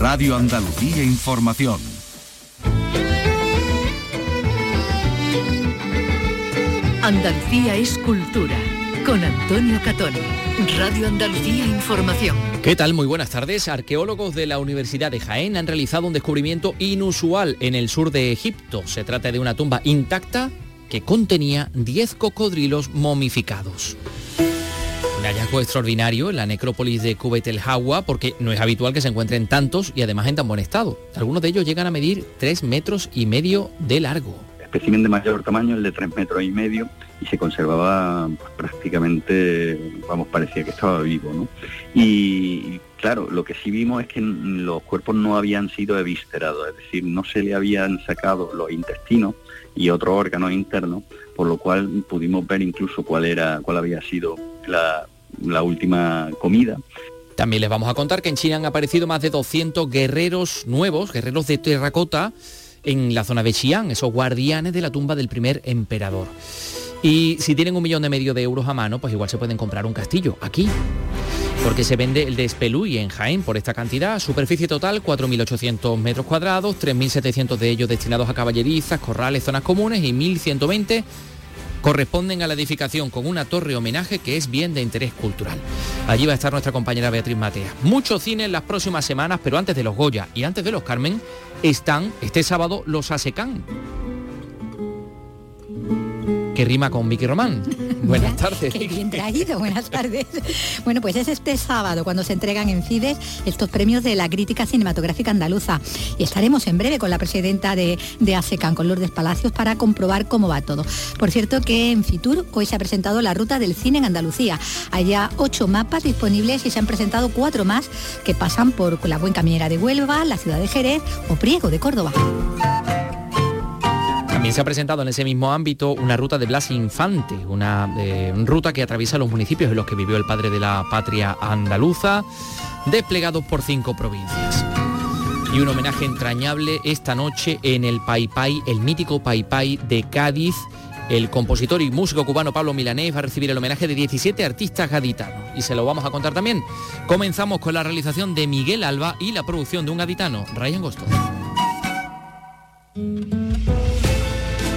Radio Andalucía Información. Andalucía es cultura. Con Antonio Catón. Radio Andalucía Información. ¿Qué tal? Muy buenas tardes. Arqueólogos de la Universidad de Jaén han realizado un descubrimiento inusual en el sur de Egipto. Se trata de una tumba intacta que contenía 10 cocodrilos momificados. Un hallazgo extraordinario en la necrópolis de Kubet el Hawa porque no es habitual que se encuentren tantos y además en tan buen estado. Algunos de ellos llegan a medir 3 metros y medio de largo. Especimen de mayor tamaño, el de 3 metros y medio, y se conservaba pues, prácticamente, vamos, parecía que estaba vivo, ¿no? Y, claro, lo que sí vimos es que los cuerpos no habían sido eviscerados, es decir, no se le habían sacado los intestinos y otros órganos internos, por lo cual pudimos ver incluso cuál era, cuál había sido la, la última comida. También les vamos a contar que en China han aparecido más de 200 guerreros nuevos, guerreros de terracota, en la zona de Xi'an, esos guardianes de la tumba del primer emperador. Y si tienen un millón de medio de euros a mano, pues igual se pueden comprar un castillo aquí. Porque se vende el de Espeluy en Jaén por esta cantidad. Superficie total 4.800 metros cuadrados, 3.700 de ellos destinados a caballerizas, corrales, zonas comunes y 1.120 corresponden a la edificación con una torre homenaje que es bien de interés cultural. Allí va a estar nuestra compañera Beatriz Matea. Mucho cine en las próximas semanas, pero antes de los Goya y antes de los Carmen, están este sábado los ASECAN que rima con Vicky Román. Buenas tardes. Qué bien traído, buenas tardes. Bueno, pues es este sábado cuando se entregan en CIDES estos premios de la crítica cinematográfica andaluza. Y estaremos en breve con la presidenta de, de ASECAN, con Lourdes Palacios, para comprobar cómo va todo. Por cierto que en Fitur hoy se ha presentado la ruta del cine en Andalucía. Hay ya ocho mapas disponibles y se han presentado cuatro más que pasan por la Buen Caminera de Huelva, la ciudad de Jerez o Priego de Córdoba. También se ha presentado en ese mismo ámbito una ruta de Blas Infante, una eh, ruta que atraviesa los municipios en los que vivió el padre de la patria andaluza, desplegados por cinco provincias. Y un homenaje entrañable esta noche en el Pai Pai, el mítico Pai Pai de Cádiz. El compositor y músico cubano Pablo Milanés va a recibir el homenaje de 17 artistas gaditanos. Y se lo vamos a contar también. Comenzamos con la realización de Miguel Alba y la producción de un gaditano, Ryan Gosto.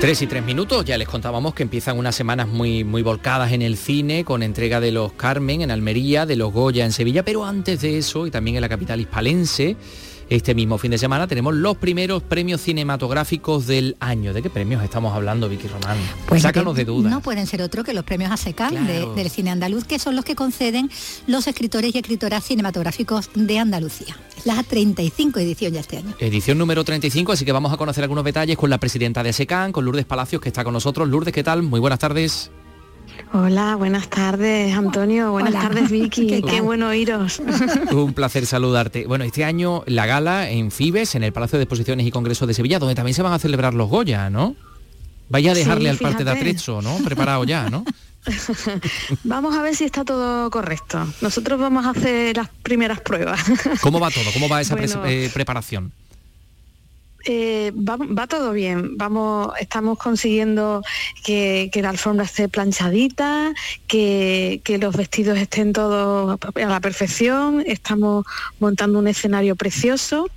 Tres y tres minutos, ya les contábamos que empiezan unas semanas muy, muy volcadas en el cine, con entrega de los Carmen en Almería, de los Goya en Sevilla, pero antes de eso, y también en la capital hispalense, este mismo fin de semana tenemos los primeros premios cinematográficos del año. ¿De qué premios estamos hablando, Vicky Román? Pues Sácanos de dudas. No pueden ser otro que los premios ASECAN Claro. de- del cine andaluz, que son los que conceden los escritores y escritoras cinematográficos de Andalucía. La 35 edición ya este año. Edición número 35, así que vamos a conocer algunos detalles con la presidenta de ASECAN, con Lourdes Palacios, que está con nosotros. Lourdes, ¿qué tal? Muy buenas tardes. Hola, buenas tardes Antonio, buenas Hola. tardes Vicky, ¿Qué bueno oíros. Un placer saludarte. Bueno, este año la gala en Fibes, en el Palacio de Exposiciones y Congresos de Sevilla, donde también se van a celebrar los Goya, ¿no? Vaya a dejarle Sí, al parte de. Atrezzo, ¿no? Preparado ya, ¿no? Vamos a ver si está todo correcto. Nosotros vamos a hacer las primeras pruebas. ¿Cómo va todo? ¿Cómo va esa eh, preparación? Eh, va, va todo bien, vamos, estamos consiguiendo que, que la alfombra esté planchadita, que, que los vestidos estén todos a la perfección, estamos montando un escenario precioso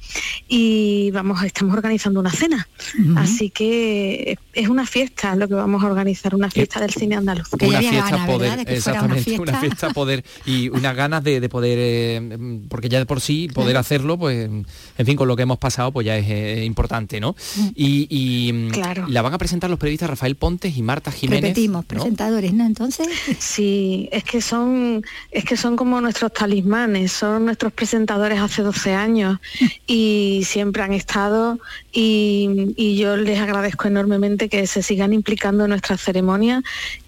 y vamos, estamos organizando una cena. Así que es una fiesta lo que vamos a organizar, una fiesta del cine andaluz. Que una fiesta poder, ¿verdad? de que fuera una exactamente, una fiesta. poder y unas ganas de, de poder, eh, porque ya de por sí poder hacerlo, pues, en fin, con lo que hemos pasado, pues ya es eh, importante, ¿no? Y, y, mm, Claro. la van a presentar los periodistas Rafael Pontes y Marta Jiménez. Repetimos, ¿no? presentadores, ¿no? Entonces, Sí, es que son, es que son como nuestros talismanes, son nuestros presentadores hace 12 años y siempre han estado y, y yo les agradezco enormemente que se sigan implicando en nuestras ceremonias,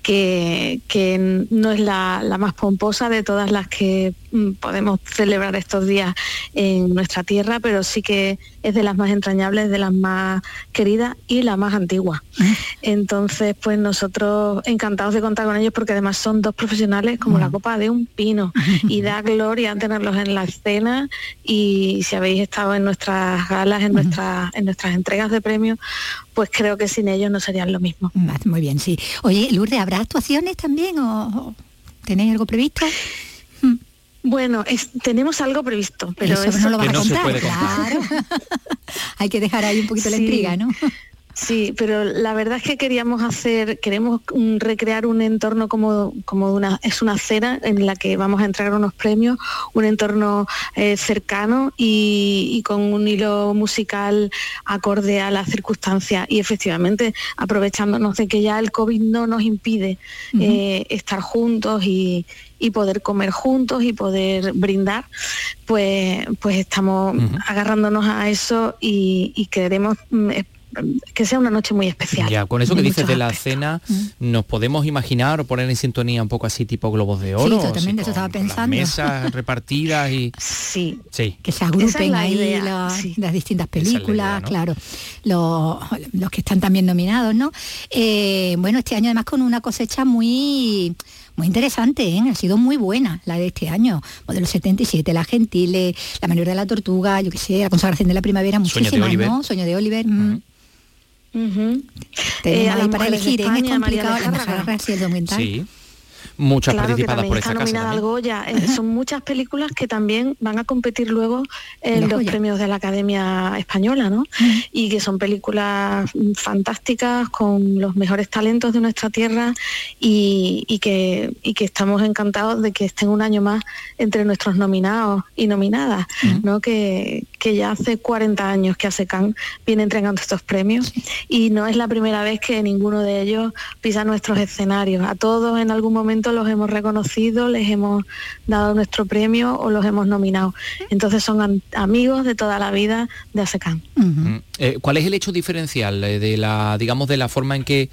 que, no es la, más pomposa de todas las que mm, podemos celebrar estos días en nuestra tierra, pero sí que es de las más entrañables, de las más queridas y la más antigua. Entonces, pues nosotros encantados de contar con ellos porque además son dos profesionales como la copa de un pino y da gloria tenerlos en la escena y si habéis estado en nuestras galas, en, nuestras, en nuestras entregas de premios, pues creo que sin ellos no serían lo mismo. Muy bien, sí. Oye, Lourdes, ¿habrá actuaciones también o tenéis algo previsto? Bueno, tenemos algo previsto, pero eso, no lo vas a contar. Claro. Hay que dejar ahí un poquito la intriga, ¿no? Sí, pero la verdad es que queríamos hacer, queremos recrear un entorno como, como una, es una cena en la que vamos a entregar unos premios, un entorno eh, cercano y, con un hilo musical acorde a las circunstancias. Y efectivamente aprovechándonos de que ya el COVID no nos impide eh, estar juntos y, poder comer juntos y poder brindar, pues, pues estamos agarrándonos a eso y, y queremos mm, que sea una noche muy especial. Ya, con eso que dices de la cena, mm. ¿nos podemos imaginar o poner en sintonía un poco así tipo globos de oro? Sí, también eso estaba pensando. mesas repartidas y... Sí. sí. Que se agrupen ahí las distintas películas, claro, los, que están también nominados, ¿no? Eh, bueno, este año además con una cosecha muy muy interesante, ¿eh? ha sido muy buena la de este año. Modelo 77, La Gentile, La Manuel de la Tortuga, yo qué sé, La Consagración de la Primavera, muchísimas, ¿no? Sueño de Oliver. Mm. Eh, para elegir, ¿eh? es complicado, la Sí muchas participadas por esta está casa. Al Goya. Eh, son muchas películas que también van a competir luego en los, premios de la Academia Española, ¿no? Y que son películas fantásticas con los mejores talentos de nuestra tierra y, que, que estamos encantados de que estén un año más entre nuestros nominados y nominadas, ¿no? Que, que ya hace 40 años que ASECAN viene entregando estos premios y no es la primera vez que ninguno de ellos pisa nuestros escenarios. A todos en algún momento los hemos reconocido, les hemos dado nuestro premio o los hemos nominado. Entonces son amigos de toda la vida de ASECAN. Mm, eh, ¿Cuál es el hecho diferencial eh, de la, digamos, de la forma en que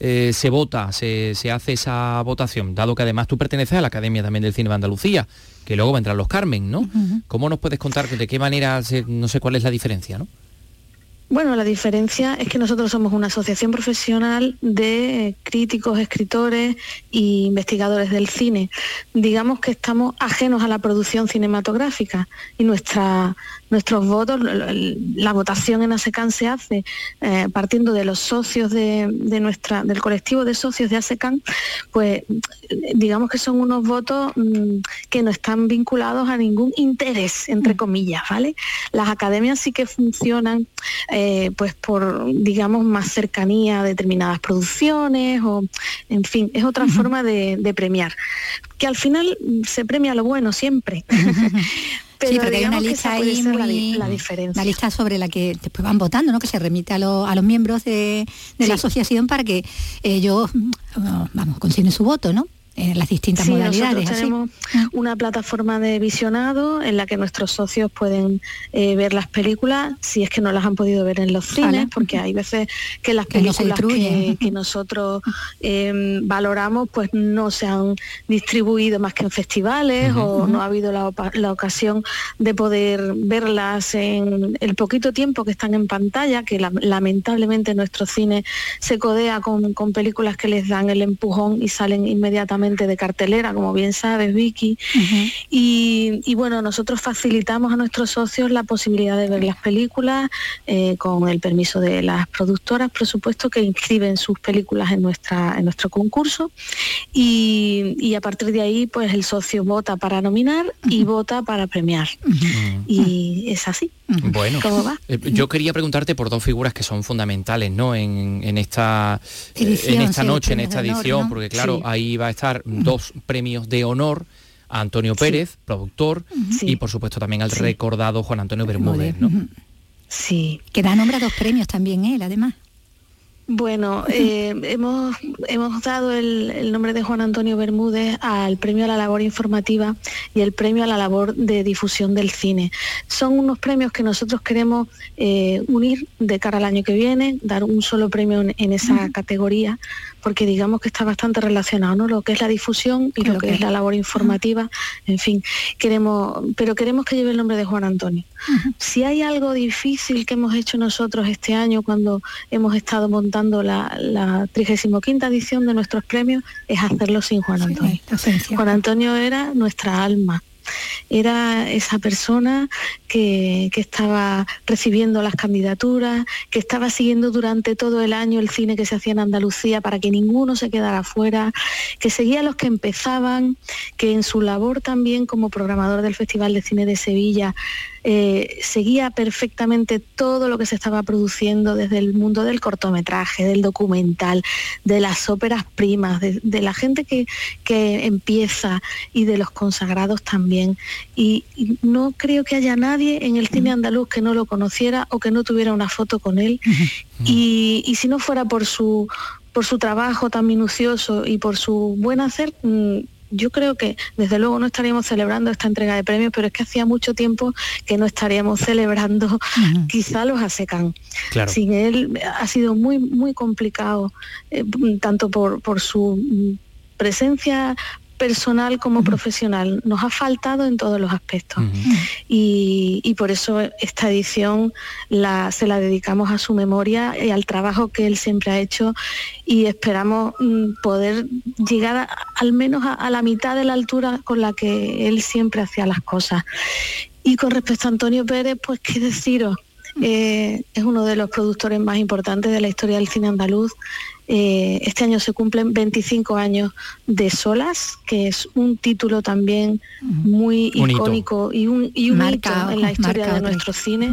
eh, se vota, se, hace esa votación, dado que además tú perteneces a la Academia también del Cine de Andalucía, que luego vendrán los Carmen, ¿no? ¿Cómo nos puedes contar de qué manera, no sé cuál es la diferencia, ¿no? Bueno, la diferencia es que nosotros somos una asociación profesional de críticos, escritores e investigadores del cine. Digamos que estamos ajenos a la producción cinematográfica y nuestra, nuestros votos, la votación en ASECAN se hace eh, partiendo de los socios de, nuestra, del colectivo de socios de ASECAN, pues digamos que son unos votos mm, que no están vinculados a ningún interés, entre mm. comillas, ¿vale? Las academias sí que funcionan eh, pues por, digamos, más cercanía a determinadas producciones o, en fin, es otra forma de, de premiar. Que al final se premia lo bueno siempre. sí, porque hay una lista ahí muy, la, diferencia. Una lista sobre la que después van votando, ¿no? Que se remite a, los miembros de, la asociación para que ellos, vamos, consignen su voto, ¿no? En las distintas modalidades. tenemos ah. una plataforma de visionado en la que nuestros socios pueden eh, ver las películas si es que no las han podido ver en los cines, porque hay veces que las películas que, nosotros em, valoramos pues no se han distribuido más que en festivales o no ha habido la, ocasión de poder verlas en el poquito tiempo que están en pantalla, que lamentablemente nuestro cine se codea con, con películas que les dan el empujón y salen inmediatamente de cartelera, como bien sabes, Vicky. y, bueno, nosotros facilitamos a nuestros socios la posibilidad de ver las películas eh, con el permiso de las productoras, por supuesto, que inscriben sus películas en, nuestra, en nuestro concurso. Y, a partir de ahí, pues el socio vota para nominar y vota para premiar. Y es así. Bueno, eh, yo quería preguntarte por dos figuras que son fundamentales ¿no? en, esta, eh, en esta noche, en esta edición, porque claro, ahí va a estar dos premios de honor a Antonio Pérez, productor, y por supuesto también al recordado Juan Antonio Bermúdez. ¿no? Sí. Que da nombre a dos premios también él, además. Bueno, eh, hemos, hemos dado el, nombre de Juan Antonio Bermúdez al premio a la labor informativa y el premio a la labor de difusión del cine. Son unos premios que nosotros queremos eh, unir de cara al año que viene, dar un solo premio en, esa categoría porque digamos que está bastante relacionado, ¿no? Lo que es la difusión y lo, que, es la labor informativa, en fin, queremos, pero queremos que lleve el nombre de Juan Antonio. Si hay algo difícil que hemos hecho nosotros este año cuando hemos estado montando la, la 35 edición de nuestros premios, es hacerlo sin Juan Antonio. Juan Antonio era nuestra alma era esa persona que, estaba recibiendo las candidaturas, que estaba siguiendo durante todo el año el cine que se hacía en Andalucía para que ninguno se quedara fuera, que seguía a los que empezaban, que en su labor también como programador del Festival de Cine de Sevilla eh, seguía perfectamente todo lo que se estaba produciendo desde el mundo del cortometraje, del documental, de las óperas primas, de, la gente que, empieza y de los consagrados también. Y, no creo que haya nadie en el cine andaluz que no lo conociera o que no tuviera una foto con él. Y, y si no fuera por su por su trabajo tan minucioso y por su buen hacer, mm, yo creo que desde luego no estaríamos celebrando esta entrega de premios, pero es que hacía mucho tiempo que no estaríamos celebrando quizá los ASECAN. Sin él ha sido muy, muy complicado, eh, tanto por, por su presencia personal como profesional. Nos ha faltado en todos los aspectos. y, por eso esta edición la, se la dedicamos a su memoria y al trabajo que él siempre ha hecho y esperamos mm, poder llegar al menos a, la mitad de la altura con la que él siempre hacía las cosas. Y con respecto a Antonio Pérez, pues qué deciros. Eh, es uno de los productores más importantes de la historia del cine andaluz. Eh, este año se cumplen 25 años de Solas, que es un título también muy icónico y un, y un hito en la historia de nuestro cine.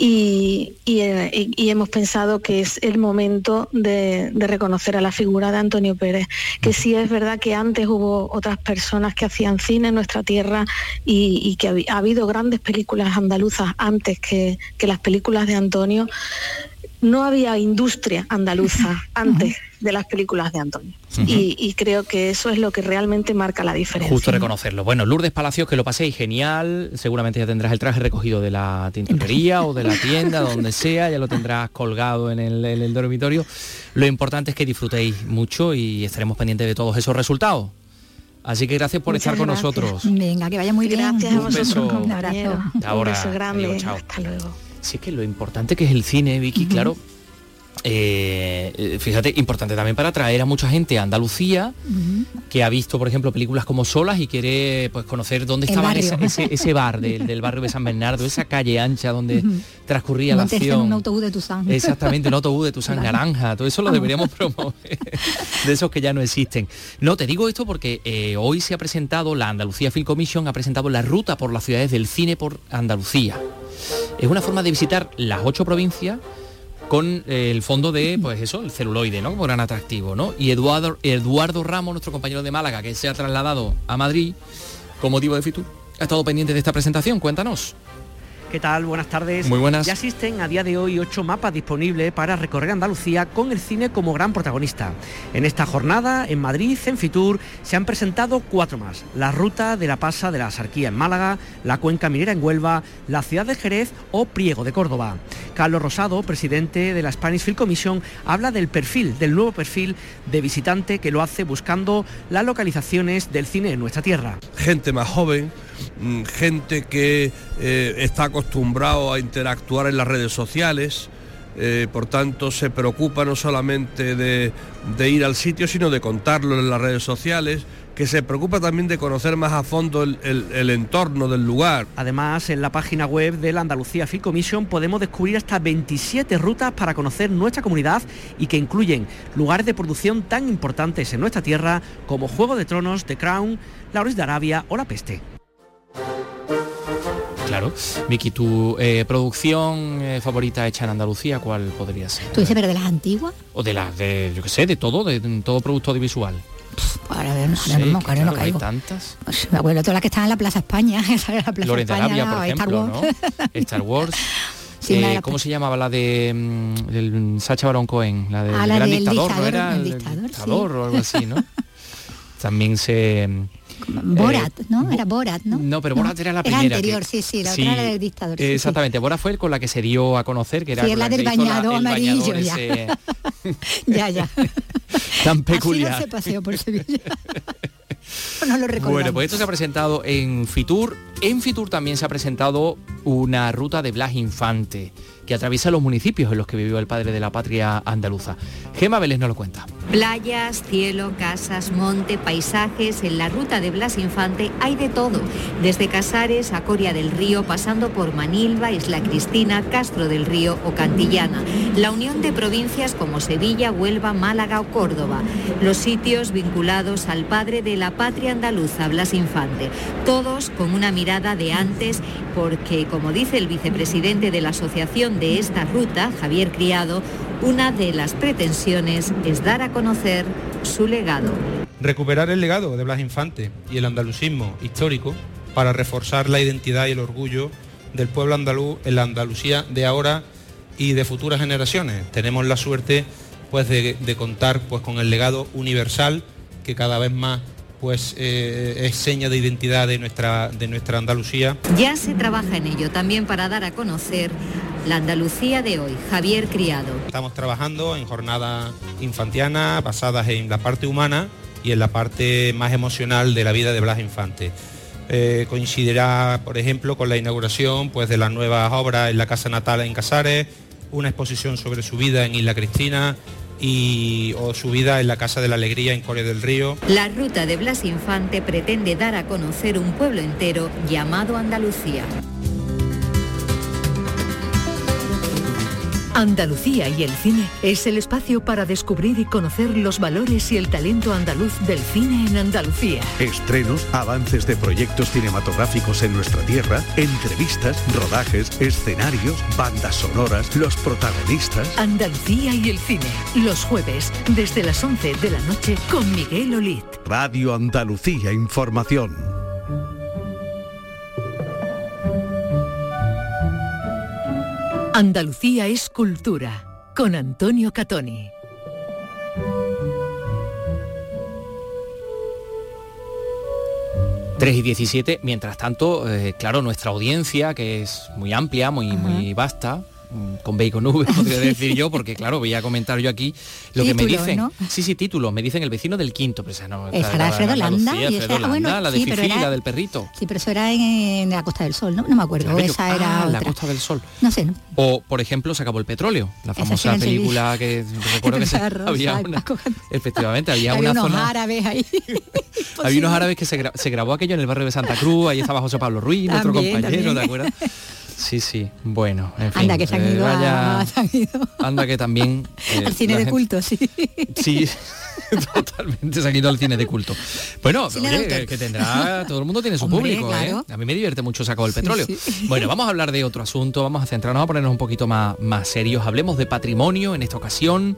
Eh, y, hemos pensado que es el momento de, reconocer a la figura de Antonio Pérez, que sí es verdad que antes hubo otras personas que hacían cine en nuestra tierra y, que ha, habido grandes películas andaluzas antes que, que las películas de Antonio, no había industria andaluza antes de las películas de Antonio. y, creo que eso es lo que realmente marca la diferencia. Justo reconocerlo. Bueno, Lourdes Palacios, que lo paséis genial. Seguramente ya tendrás el traje recogido de la tintorería o de la tienda, donde sea, ya lo tendrás colgado en el, en el dormitorio. Lo importante es que disfrutéis mucho y estaremos pendientes de todos esos resultados. Así que gracias por estar con nosotros. Venga, que vaya muy bien. Gracias a vosotros, un beso. Ahora, un beso grande. Hasta luego. Sí, que lo importante que es el cine, Vicky, claro, eh, eh, fíjate, importante también para atraer a mucha gente a Andalucía, que ha visto, por ejemplo, películas como Solas y quiere pues, conocer dónde estaba ese, bar del, barrio de San Bernardo, esa calle ancha donde transcurría la acción. un autobús de Tuzán. Exactamente, un autobús de Tuzán Naranja, todo eso lo deberíamos promover, de esos que ya no existen. No, te digo esto porque eh, hoy se ha presentado, la Andalucía Film Commission ha presentado la ruta por las ciudades del cine por Andalucía. Es una forma de visitar las ocho provincias con eh, el fondo de, pues eso, el celuloide, ¿no? Como gran atractivo, ¿no? Y Eduardo, Eduardo Ramos, nuestro compañero de Málaga, que se ha trasladado a Madrid con motivo de Fitur, ha estado pendiente de esta presentación. Cuéntanos. ¿Qué tal? Buenas tardes. Muy buenas. Ya existen a día de hoy ocho mapas disponibles para recorrer Andalucía con el cine como gran protagonista. En esta jornada, en Madrid, en Fitur, se han presentado cuatro más. La ruta de la Pasa de la Sarquía en Málaga, la Cuenca Minera en Huelva, la ciudad de Jerez o Priego de Córdoba. Carlos Rosado, presidente de la Spanish Film Commission, habla del perfil, del nuevo perfil de visitante que lo hace buscando las localizaciones del cine en nuestra tierra. Gente más joven, gente que eh, está acostumbrado a interactuar en las redes sociales, eh, por tanto se preocupa no solamente de, ir al sitio, sino de contarlo en las redes sociales que se preocupa también de conocer más a fondo el, entorno del lugar. Además, en la página web de la Andalucía Film Commission podemos descubrir hasta 27 rutas para conocer nuestra comunidad y que incluyen lugares de producción tan importantes en nuestra tierra como Juego de Tronos, The Crown, La de Arabia o La Peste. Claro. Vicky, tu eh, producción eh, favorita hecha en Andalucía, ¿cuál podría ser? ¿Tú dices, pero de las antiguas? O de las, de, yo qué sé, de todo, de, todo producto audiovisual. Ahora, ver, no, no, no, no Hay tantas. Pues, me acuerdo todas las que están en la Plaza España. la Plaza España, Arabia, por ejemplo, Star Wars. ¿no? Star Wars. Eh, ¿Cómo se llamaba la de mm, del Sacha Baron Cohen? La, de, ah, gran dictador, ¿no era? El dictador, o algo así, ¿no? También se Borat, ¿no? Era Borat, ¿no? No, pero Borat era la primera. Era anterior, sí, sí, la otra era del dictador. exactamente, Borat fue con la que se dio a conocer, que era sí, la del bañado amarillo, ya. ya, ya. Tan peculiar. Así no se paseó por Sevilla. no lo bueno, pues esto se ha presentado en Fitur. En Fitur también se ha presentado una ruta de Blas Infante que atraviesa los municipios en los que vivió el padre de la patria andaluza. Gema Vélez nos lo cuenta. Playas, cielo, casas, monte, paisajes, en la ruta de Blas Infante hay de todo, desde Casares a Coria del Río, pasando por Manilva, Isla Cristina, Castro del Río o Cantillana, la unión de provincias como Sevilla, Huelva, Málaga o Córdoba, los sitios vinculados al padre de la patria andaluza, Blas Infante, todos con una mirada de antes, porque como dice el vicepresidente de la Asociación de esta ruta, Javier Criado, una de las pretensiones es dar a conocer su legado. Recuperar el legado de Blas Infante y el andalucismo histórico para reforzar la identidad y el orgullo del pueblo andaluz en la Andalucía de ahora y de futuras generaciones. Tenemos la suerte pues, de, contar pues, con el legado universal que cada vez más pues eh, es seña de identidad de nuestra, de nuestra Andalucía. Ya se trabaja en ello también para dar a conocer la Andalucía de hoy, Javier Criado. Estamos trabajando en jornadas infantianas basadas en la parte humana y en la parte más emocional de la vida de Blas Infante. Eh, coincidirá, por ejemplo, con la inauguración pues, de las nuevas obras en la Casa Natal en Casares, una exposición sobre su vida en Isla Cristina, y o su vida en la Casa de la Alegría en Corea del Río. La ruta de Blas Infante pretende dar a conocer un pueblo entero llamado Andalucía. Andalucía y el cine es el espacio para descubrir y conocer los valores y el talento andaluz del cine en Andalucía. Estrenos, avances de proyectos cinematográficos en nuestra tierra, entrevistas, rodajes, escenarios, bandas sonoras, los protagonistas. Andalucía y el cine, los jueves, desde las 11 de la noche con Miguel Olit. Radio Andalucía Información. Andalucía es cultura, con Antonio Catoni. Tres y 17, mientras tanto, eh, claro, nuestra audiencia, que es muy amplia, muy, muy vasta, Mm, con bacon V, podría decir yo, porque claro, voy a comentar yo aquí lo que me dicen. Sí, sí, título, me dicen el vecino del quinto, pero esa no. Esa era Alfredo Landa, y esa, bueno, la de Fifi, la del perrito. Sí, pero eso era en, la Costa del Sol, ¿no? No me acuerdo, esa era ah, la Costa del Sol. No sé, ¿no? O, por ejemplo, se acabó el petróleo, la famosa película que recuerdo que se, había una, efectivamente, había, había una unos zona, árabes ahí. había unos árabes que se, se, grabó aquello en el barrio de Santa Cruz, ahí estaba José Pablo Ruiz, nuestro compañero, ¿de acuerdo? Sí, sí, bueno, en fin. Anda que se han ido, a, Anda que también... Eh, al cine de culto, sí. Sí, totalmente se han ido al cine de culto. Bueno, oye, que tendrá, todo el mundo tiene su público, ¿eh? A mí me divierte mucho sacar el petróleo. Bueno, vamos a hablar de otro asunto, vamos a centrarnos a ponernos un poquito más, más serios. Hablemos de patrimonio en esta ocasión.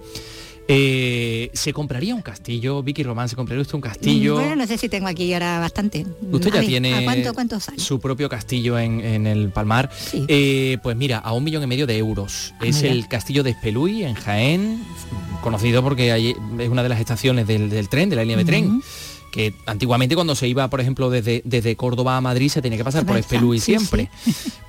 Eh, ¿Se compraría un castillo? Vicky Román, ¿se compraría usted un castillo? Bueno, no sé si tengo aquí ahora bastante. Usted ya tiene cuánto, su propio castillo en, el Palmar. Eh, pues mira, a un millón y medio de euros. Ah, es el castillo de Espeluy, en Jaén, conocido porque es una de las estaciones del, tren, de la línea de tren que antiguamente cuando se iba, por ejemplo, desde, desde Córdoba a Madrid se tenía que pasar por Espeluy siempre.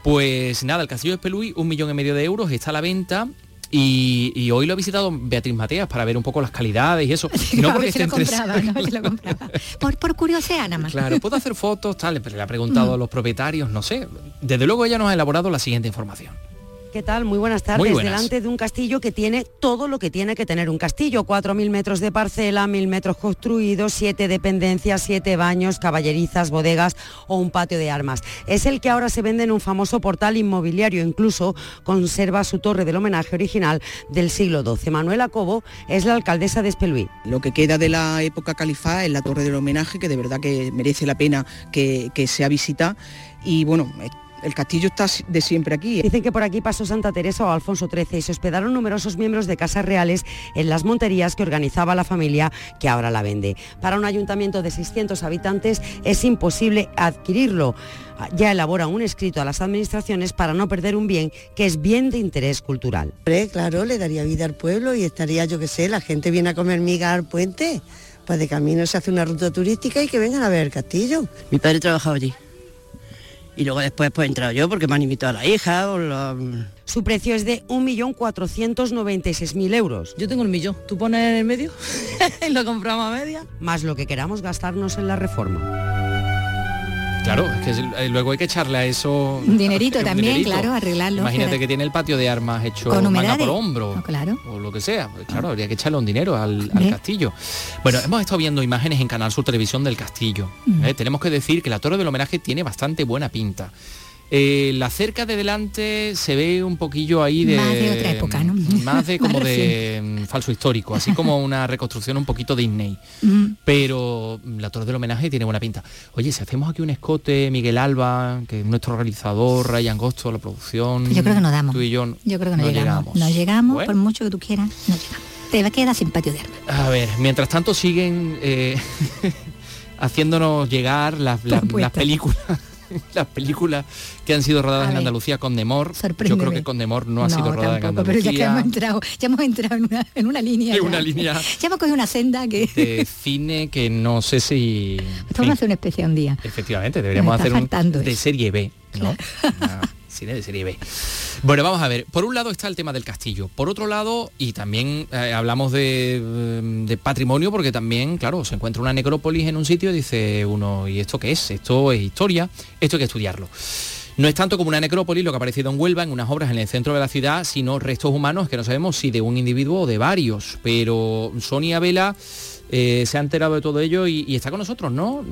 Pues nada, el castillo de Espeluy, un millón y medio de euros, está a la venta y, hoy lo ha visitado Beatriz Mateas para ver un poco las calidades y eso. no porque esté Por, por curiosidad nada más. Claro, puedo hacer fotos, tal, pero le ha preguntado a los propietarios, no sé. Desde luego ella nos ha elaborado la siguiente información. ¿Qué tal? Muy buenas tardes. Delante de un castillo que tiene todo lo que tiene que tener un castillo. 4.000 metros de parcela, 1.000 metros construidos, 7 dependencias, 7 baños, caballerizas, bodegas o un patio de armas. Es el que ahora se vende en un famoso portal inmobiliario. Incluso conserva su torre del homenaje original del siglo XII. Manuela Cobo es la alcaldesa de Espeluí. Lo que queda de la época califá es la torre del homenaje, que de verdad que merece la pena que, que sea visita. Y bueno, el castillo está de siempre aquí. Dicen que por aquí pasó Santa Teresa o Alfonso XIII y se hospedaron numerosos miembros de casas reales en las monterías que organizaba la familia que ahora la vende. Para un ayuntamiento de 600 habitantes es imposible adquirirlo. Ya elabora un escrito a las administraciones para no perder un bien que es bien de interés cultural. Claro, le daría vida al pueblo y estaría, yo qué sé, la gente viene a comer miga al puente Pues de camino se hace una ruta turística y que vengan a ver el castillo. Mi padre trabajaba allí. Y luego después pues he entrado yo porque me han invitado a la hija o la... Su precio es de 1.496.000 euros. Yo tengo el millón. ¿Tú pones en el medio? y lo compramos a media. Más lo que queramos gastarnos en la reforma. Claro, es que eh, luego hay que echarle a eso... Dinerito también, claro, arreglarlo. Imagínate que tiene el patio de armas hecho Con manga por hombro. claro. O lo que sea. Pues claro, habría que echarle un dinero al, castillo. Bueno, hemos estado viendo imágenes en Canal Sur Televisión del castillo. ¿eh? Tenemos que decir que la torre del homenaje tiene bastante buena pinta. Eh, la cerca de delante se ve un poquillo ahí de... Más de otra época, ¿no? Más de como de mm, falso histórico, así como una reconstrucción un poquito Disney. Pero la torre del homenaje tiene buena pinta. Oye, si hacemos aquí un escote, Miguel Alba, que es nuestro realizador, Ray Angosto, la producción... Yo creo que no damos. Tú y yo, yo creo que no, llegamos. No llegamos, por mucho que tú quieras, no llegamos. Te va a quedar sin patio de A ver, mientras tanto siguen eh, haciéndonos llegar las películas las películas que han sido rodadas en Andalucía con Demor. Yo creo que con Demor no ha sido rodada en Andalucía. Pero ya que hemos entrado, ya hemos entrado en una, en una línea. En una línea. Ya hemos cogido una senda que. De cine que no sé si. Vamos a hacer una especie un día. Efectivamente, deberíamos hacer un de serie B, ¿no? Cine de serie B. Bueno, vamos a ver. Por un lado está el tema del castillo. Por otro lado, y también eh, hablamos de, de, patrimonio, porque también, claro, se encuentra una necrópolis en un sitio y dice uno, ¿y esto qué es? Esto es historia, esto hay que estudiarlo. No es tanto como una necrópolis lo que ha aparecido en Huelva en unas obras en el centro de la ciudad, sino restos humanos que no sabemos si de un individuo o de varios. Pero Sonia Vela eh, se ha enterado de todo ello y, y está con nosotros, ¿no?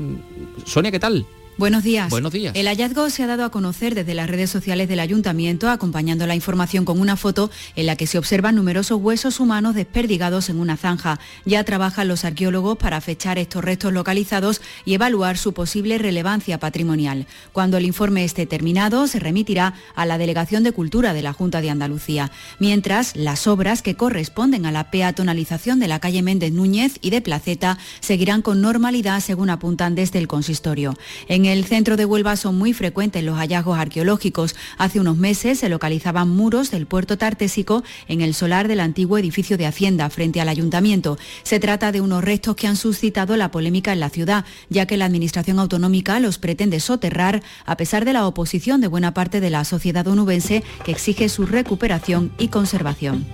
Sonia, ¿qué tal? Buenos días. Buenos días. El hallazgo se ha dado a conocer desde las redes sociales del ayuntamiento, acompañando la información con una foto en la que se observan numerosos huesos humanos desperdigados en una zanja. Ya trabajan los arqueólogos para fechar estos restos localizados y evaluar su posible relevancia patrimonial. Cuando el informe esté terminado, se remitirá a la Delegación de Cultura de la Junta de Andalucía. Mientras, las obras que corresponden a la peatonalización de la calle Méndez Núñez y de Placeta seguirán con normalidad, según apuntan desde el consistorio. En el centro de Huelva son muy frecuentes los hallazgos arqueológicos. Hace unos meses se localizaban muros del puerto tartésico en el solar del antiguo edificio de Hacienda frente al ayuntamiento. Se trata de unos restos que han suscitado la polémica en la ciudad, ya que la Administración autonómica los pretende soterrar a pesar de la oposición de buena parte de la sociedad onubense que exige su recuperación y conservación.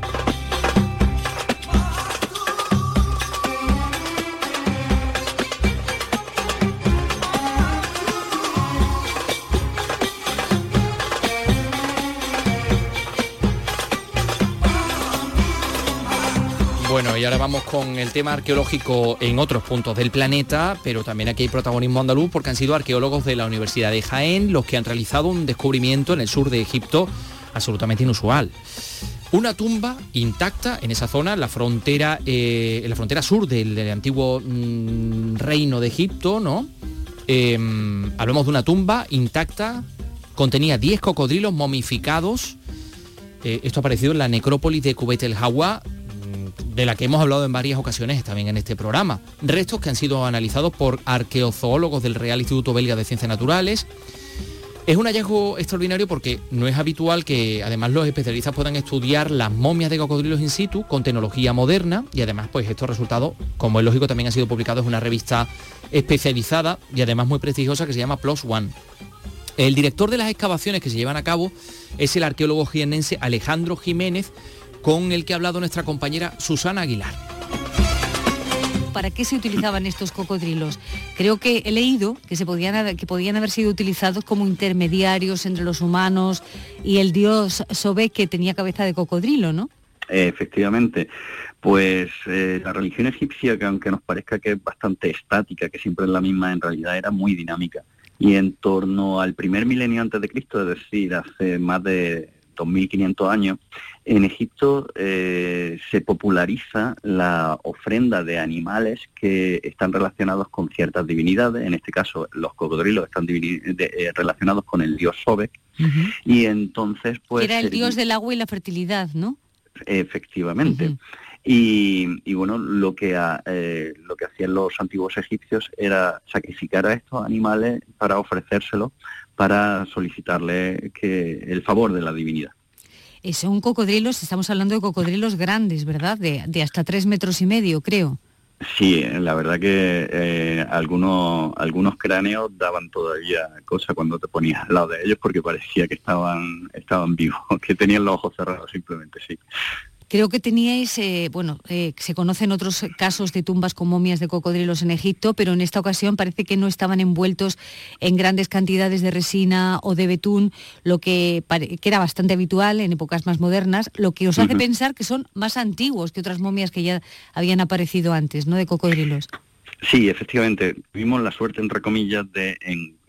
Bueno, y ahora vamos con el tema arqueológico en otros puntos del planeta, pero también aquí hay protagonismo andaluz porque han sido arqueólogos de la Universidad de Jaén los que han realizado un descubrimiento en el sur de Egipto absolutamente inusual. Una tumba intacta en esa zona, la frontera, eh, en la frontera sur del, antiguo mm, reino de Egipto, ¿no? Em, hablamos de una tumba intacta, contenía 10 cocodrilos momificados. Eh, esto ha aparecido en la necrópolis de Kubet el Hawa, de la que hemos hablado en varias ocasiones también en este programa. Restos que han sido analizados por arqueozoólogos del Real Instituto Belga de Ciencias Naturales. Es un hallazgo extraordinario porque no es habitual que además los especialistas puedan estudiar las momias de cocodrilos in situ con tecnología moderna y además pues estos resultados, como es lógico, también han sido publicados en una revista especializada y además muy prestigiosa que se llama Plus One. El director de las excavaciones que se llevan a cabo es el arqueólogo jienense Alejandro Jiménez, con el que ha hablado nuestra compañera Susana Aguilar. ¿Para qué se utilizaban estos cocodrilos? Creo que he leído que, se podían, que podían haber sido utilizados como intermediarios entre los humanos y el dios Sobek que tenía cabeza de cocodrilo, ¿no? Efectivamente, pues eh, la religión egipcia, que aunque nos parezca que es bastante estática, que siempre es la misma, en realidad era muy dinámica. Y en torno al primer milenio antes de Cristo, es decir, hace más de 2.500 años, en Egipto eh, se populariza la ofrenda de animales que están relacionados con ciertas divinidades, en este caso los cocodrilos están eh, relacionados con el dios Sobek, y entonces pues... Era el dios del agua y la fertilidad, ¿no? Efectivamente. y, bueno, lo que, eh, lo que hacían los antiguos egipcios era sacrificar a estos animales para ofrecérselos para solicitarle que el favor de la divinidad. Eh, son cocodrilos, estamos hablando de cocodrilos grandes, ¿verdad? De, hasta tres metros y medio, creo. Sí, la verdad que eh, algunos algunos cráneos daban todavía cosa cuando te ponías al lado de ellos porque parecía que estaban estaban vivos, que tenían los ojos cerrados simplemente, sí. Creo que teníais, eh, bueno, eh, se conocen otros casos de tumbas con momias de cocodrilos en Egipto, pero en esta ocasión parece que no estaban envueltos en grandes cantidades de resina o de betún, lo que, era bastante habitual en épocas más modernas, lo que os hace pensar que son más antiguos que otras momias que ya habían aparecido antes, ¿no? De cocodrilos. Sí, efectivamente, tuvimos la suerte, entre comillas, de,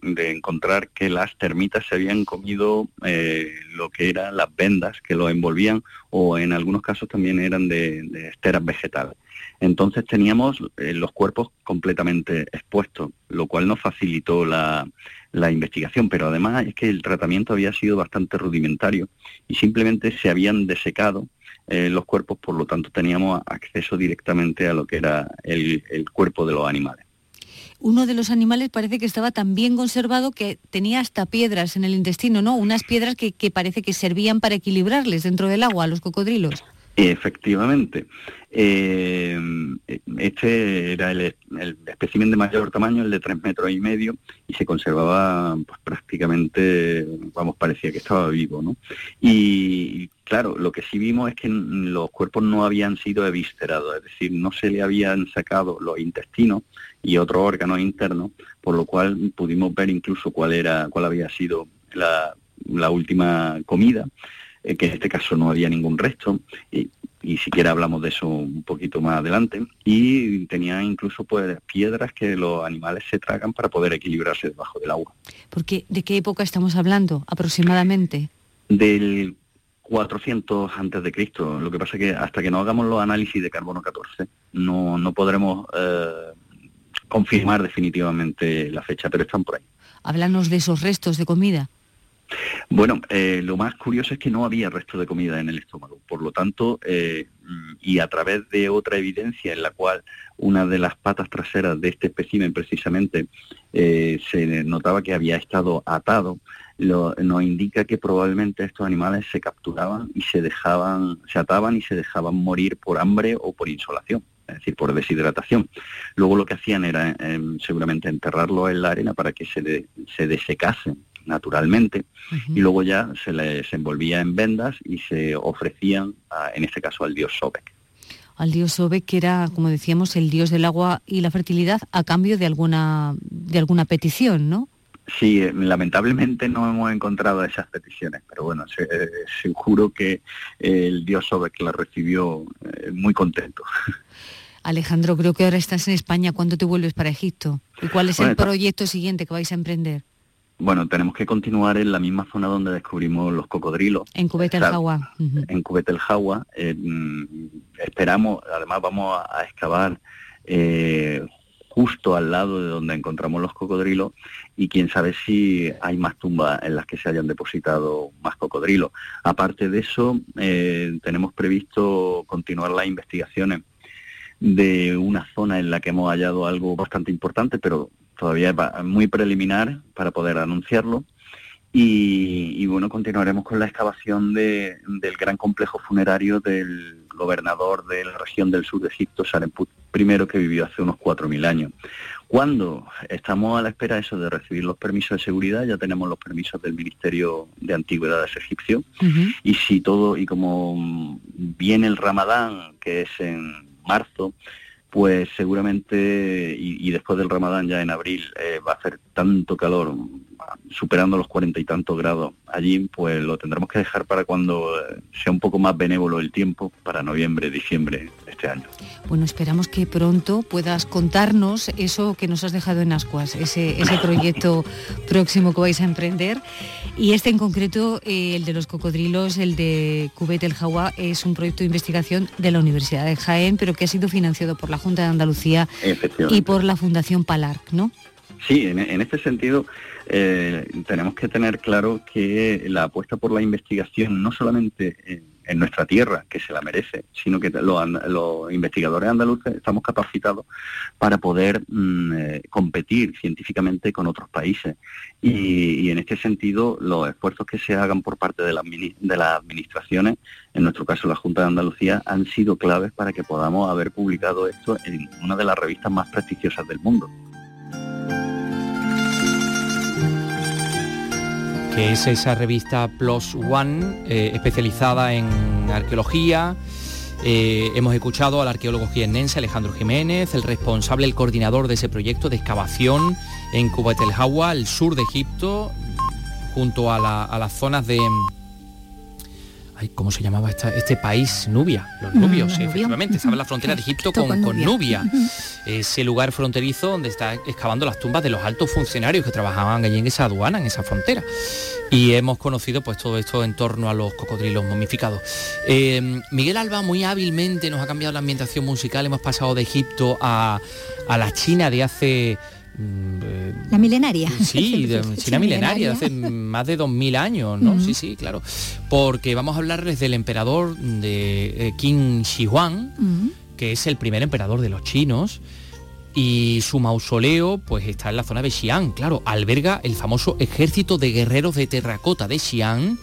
encontrar que las termitas se habían comido eh, lo que eran las vendas que lo envolvían o en algunos casos también eran de, esteras vegetales. Entonces teníamos eh, los cuerpos completamente expuestos, lo cual nos facilitó la, la investigación, pero además es que el tratamiento había sido bastante rudimentario y simplemente se habían desecado eh, los cuerpos, por lo tanto teníamos acceso directamente a lo que era el, cuerpo de los animales. Uno de los animales parece que estaba tan bien conservado que tenía hasta piedras en el intestino, ¿no? Unas piedras que, parece que servían para equilibrarles dentro del agua a los cocodrilos. Efectivamente. Eh, este era el, el, espécimen de mayor tamaño, el de tres metros y medio, y se conservaba pues, prácticamente, vamos, parecía que estaba vivo, ¿no? Y claro, lo que sí vimos es que los cuerpos no habían sido eviscerados, es decir, no se le habían sacado los intestinos y otros órganos internos, por lo cual pudimos ver incluso cuál era, cuál había sido la, la última comida eh, que en este caso no había ningún resto, y, y siquiera hablamos de eso un poquito más adelante, y tenía incluso pues piedras que los animales se tragan para poder equilibrarse debajo del agua. Porque, ¿De qué época estamos hablando aproximadamente? Del 400 antes de Cristo. Lo que pasa es que hasta que no hagamos los análisis de carbono 14 no, no podremos eh, confirmar definitivamente la fecha, pero están por ahí. Háblanos de esos restos de comida. Bueno, eh, lo más curioso es que no había resto de comida en el estómago. Por lo tanto, eh, y a través de otra evidencia en la cual una de las patas traseras de este espécimen precisamente eh, se notaba que había estado atado, nos indica que probablemente estos animales se capturaban y se dejaban, se ataban y se dejaban morir por hambre o por insolación es decir, por deshidratación. Luego lo que hacían era seguramente enterrarlo en la arena para que se, se desecasen naturalmente y luego ya se les envolvía en vendas y se ofrecían, en este caso, al dios Sobek. Al dios Sobek, que era, como decíamos, el dios del agua y la fertilidad a cambio de alguna, de alguna petición, ¿no? Sí, eh, lamentablemente no hemos encontrado esas peticiones, pero bueno, eh, seguro que el dios Sobek la recibió eh, muy contento. Alejandro, creo que ahora estás en España. ¿Cuándo te vuelves para Egipto? ¿Y cuál es el proyecto siguiente que vais a emprender? Bueno, tenemos que continuar en la misma zona donde descubrimos los cocodrilos. En Cubeta el Jagua. En Cubeta el Jagua. esperamos, además vamos a, excavar eh, justo al lado de donde encontramos los cocodrilos y quién sabe si hay más tumbas en las que se hayan depositado más cocodrilos. Aparte de eso, eh, tenemos previsto continuar las investigaciones de una zona en la que hemos hallado algo bastante importante, pero todavía es muy preliminar para poder anunciarlo. Y, bueno, continuaremos con la excavación del gran complejo funerario del gobernador de la región del sur de Egipto, Saremput I, que vivió hace unos 4.000 años. Cuando estamos a la espera eso de recibir los permisos de seguridad, ya tenemos los permisos del Ministerio de Antigüedades egipcio, y si todo, y como viene el Ramadán, que es en marzo, pues seguramente, y, después del Ramadán ya en abril, eh, va a hacer tanto calor, superando los cuarenta y tantos grados allí, pues lo tendremos que dejar para cuando eh, sea un poco más benévolo el tiempo, para noviembre, diciembre de este año. Bueno, esperamos que pronto puedas contarnos eso que nos has dejado en Ascuas, ese, ese proyecto próximo que vais a emprender. Y este en concreto, eh, el de los cocodrilos, el de Cubet el Jagua, es un proyecto de investigación de la Universidad de Jaén, pero que ha sido financiado por la Junta de Andalucía y por la Fundación Palarc, ¿no? Sí, en, este sentido eh, tenemos que tener claro que la apuesta por la investigación, no solamente en, nuestra tierra, que se la merece, sino que los, investigadores andaluces estamos capacitados para poder mm, eh, competir científicamente con otros países. Y, en este sentido, los esfuerzos que se hagan por parte de las administraciones, en nuestro caso la Junta de Andalucía, han sido claves para que podamos haber publicado esto en una de las revistas más prestigiosas del mundo. Que es esa revista Plus One, eh, especializada en arqueología. Eh, hemos escuchado al arqueólogo jiennense Alejandro Jiménez, el responsable, el coordinador de ese proyecto de excavación en Kuwait el sur de Egipto, junto a, a las zonas de, ¿cómo se llamaba este país? Nubia, los mm, nubios, efectivamente, estaba en la frontera de Egipto con, Nubia. Ese lugar fronterizo donde está excavando las tumbas de los altos funcionarios que trabajaban allí en esa aduana, en esa frontera. Y hemos conocido pues todo esto en torno a los cocodrilos momificados. Eh, Miguel Alba muy hábilmente nos ha cambiado la ambientación musical, hemos pasado de Egipto a, a la China de hace la milenaria. Sí, de China milenaria, hace más de 2000 años, ¿no? Sí, sí, claro. Porque vamos a hablarles del emperador de eh, Qin Shi Huang, que es el primer emperador de los chinos. Y su mausoleo pues está en la zona de Xi'an, claro, alberga el famoso ejército de guerreros de terracota de Xi'an,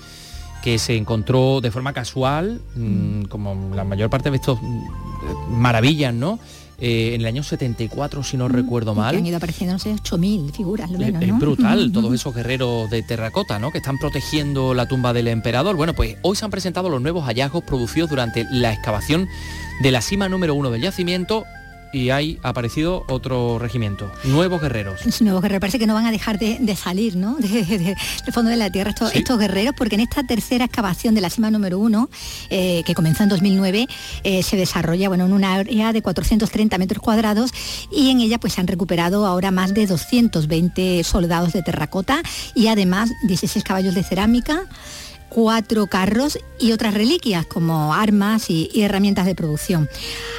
que se encontró de forma casual, mm, como la mayor parte de estos mm, maravillas, ¿no? Eh, en el año 74, si no mm, recuerdo mal. han ido apareciendo, no sé, 8.000 figuras, lo menos, Es brutal, todos esos guerreros de terracota, ¿no? Que están protegiendo la tumba del emperador. Bueno, pues hoy se han presentado los nuevos hallazgos producidos durante la excavación de la cima número uno del yacimiento y hay aparecido otro regimiento, nuevos guerreros. Nuevos guerreros, parece que no van a dejar de, salir, ¿no? del fondo de la tierra estos, guerreros, porque en esta tercera excavación de la cima número uno, eh, que comenzó en 2009, eh, se desarrolla bueno, en una área de 430 metros cuadrados y en ella pues se han recuperado ahora más de 220 soldados de terracota y además 16 caballos de cerámica, cuatro carros y otras reliquias como armas y, herramientas de producción.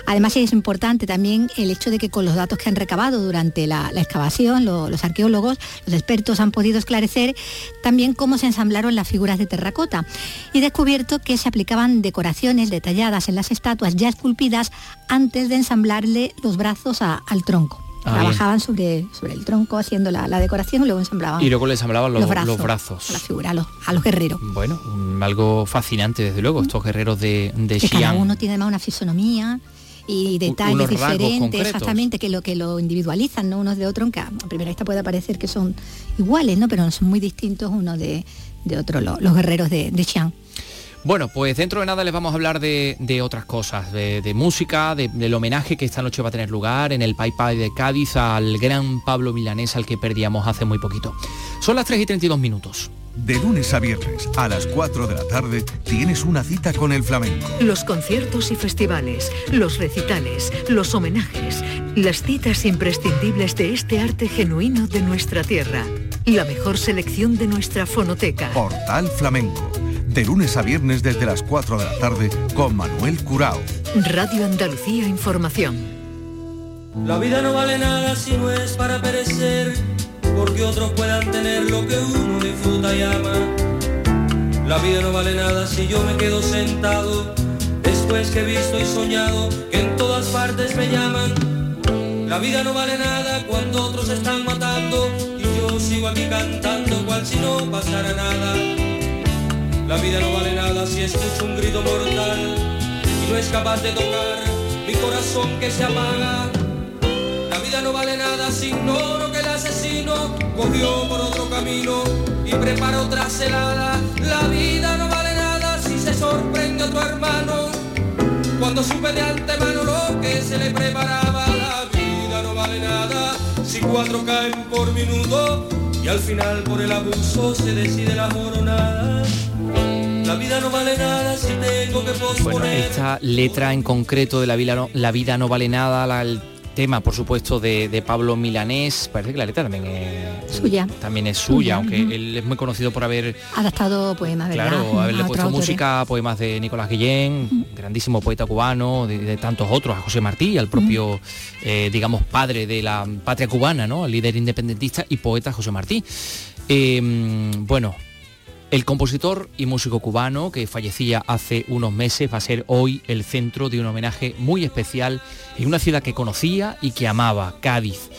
Además es importante también el hecho de que con los datos que han recabado durante la, excavación, los arqueólogos, los expertos han podido esclarecer también cómo se ensamblaron las figuras de terracota y descubierto que se aplicaban decoraciones detalladas en las estatuas ya esculpidas antes de ensamblarle los brazos al tronco. Ah, Trabajaban sobre, sobre el tronco haciendo la, decoración y luego ensamblaban. Y luego le ensamblaban los, brazos, A la figura, a los, guerreros. Bueno, algo fascinante desde luego, estos guerreros de, de que Cada uno tiene más una fisonomía y detalles diferentes, exactamente, que lo que lo individualizan, ¿no? Unos de otros, aunque a primera vista puede parecer que son iguales, ¿no? Pero son muy distintos uno de, de otro, los, guerreros de, de Xi'an. Bueno, pues dentro de nada les vamos a hablar de, otras cosas, de, música, del homenaje que esta noche va a tener lugar en el Pai Pai de Cádiz al gran Pablo Milanés al que perdíamos hace muy poquito. Son las 3 y 32 minutos. De lunes a viernes a las 4 de la tarde tienes una cita con el flamenco. Los conciertos y festivales, los recitales, los homenajes, las citas imprescindibles de este arte genuino de nuestra tierra. La mejor selección de nuestra fonoteca. Portal Flamenco de lunes a viernes desde las 4 de la tarde con Manuel Curao. Radio Andalucía Información. La vida no vale nada si no es para perecer, porque otros puedan tener lo que uno disfruta y ama. La vida no vale nada si yo me quedo sentado, después que he visto y soñado que en todas partes me llaman. La vida no vale nada cuando otros están matando y yo sigo aquí cantando cual si no pasara nada. La vida no vale nada si escucho un grito mortal y no es capaz de tocar mi corazón que se apaga. La vida no vale nada si ignoro que el asesino cogió por otro camino y preparó otra celada. La vida no vale nada si se sorprende a tu hermano cuando supe de antemano lo que se le preparaba. La vida no vale nada si cuatro caen por minuto y al final por el abuso se decide la moronada. La vida no vale nada si tengo que posponer. Bueno, esta letra en concreto de La vida no, la vida no vale nada, la, el tema, por supuesto, de, Pablo Milanés, parece que la letra también es suya. También es suya, aunque él es muy conocido por haber adaptado poemas de Claro, haberle puesto música a poemas de Nicolás Guillén, grandísimo poeta cubano, de, tantos otros, a José Martí, al propio, eh, digamos, padre de la patria cubana, ¿no? El líder independentista y poeta José Martí. Em, bueno, El compositor y músico cubano que fallecía hace unos meses va a ser hoy el centro de un homenaje muy especial en una ciudad que conocía y que amaba, Cádiz.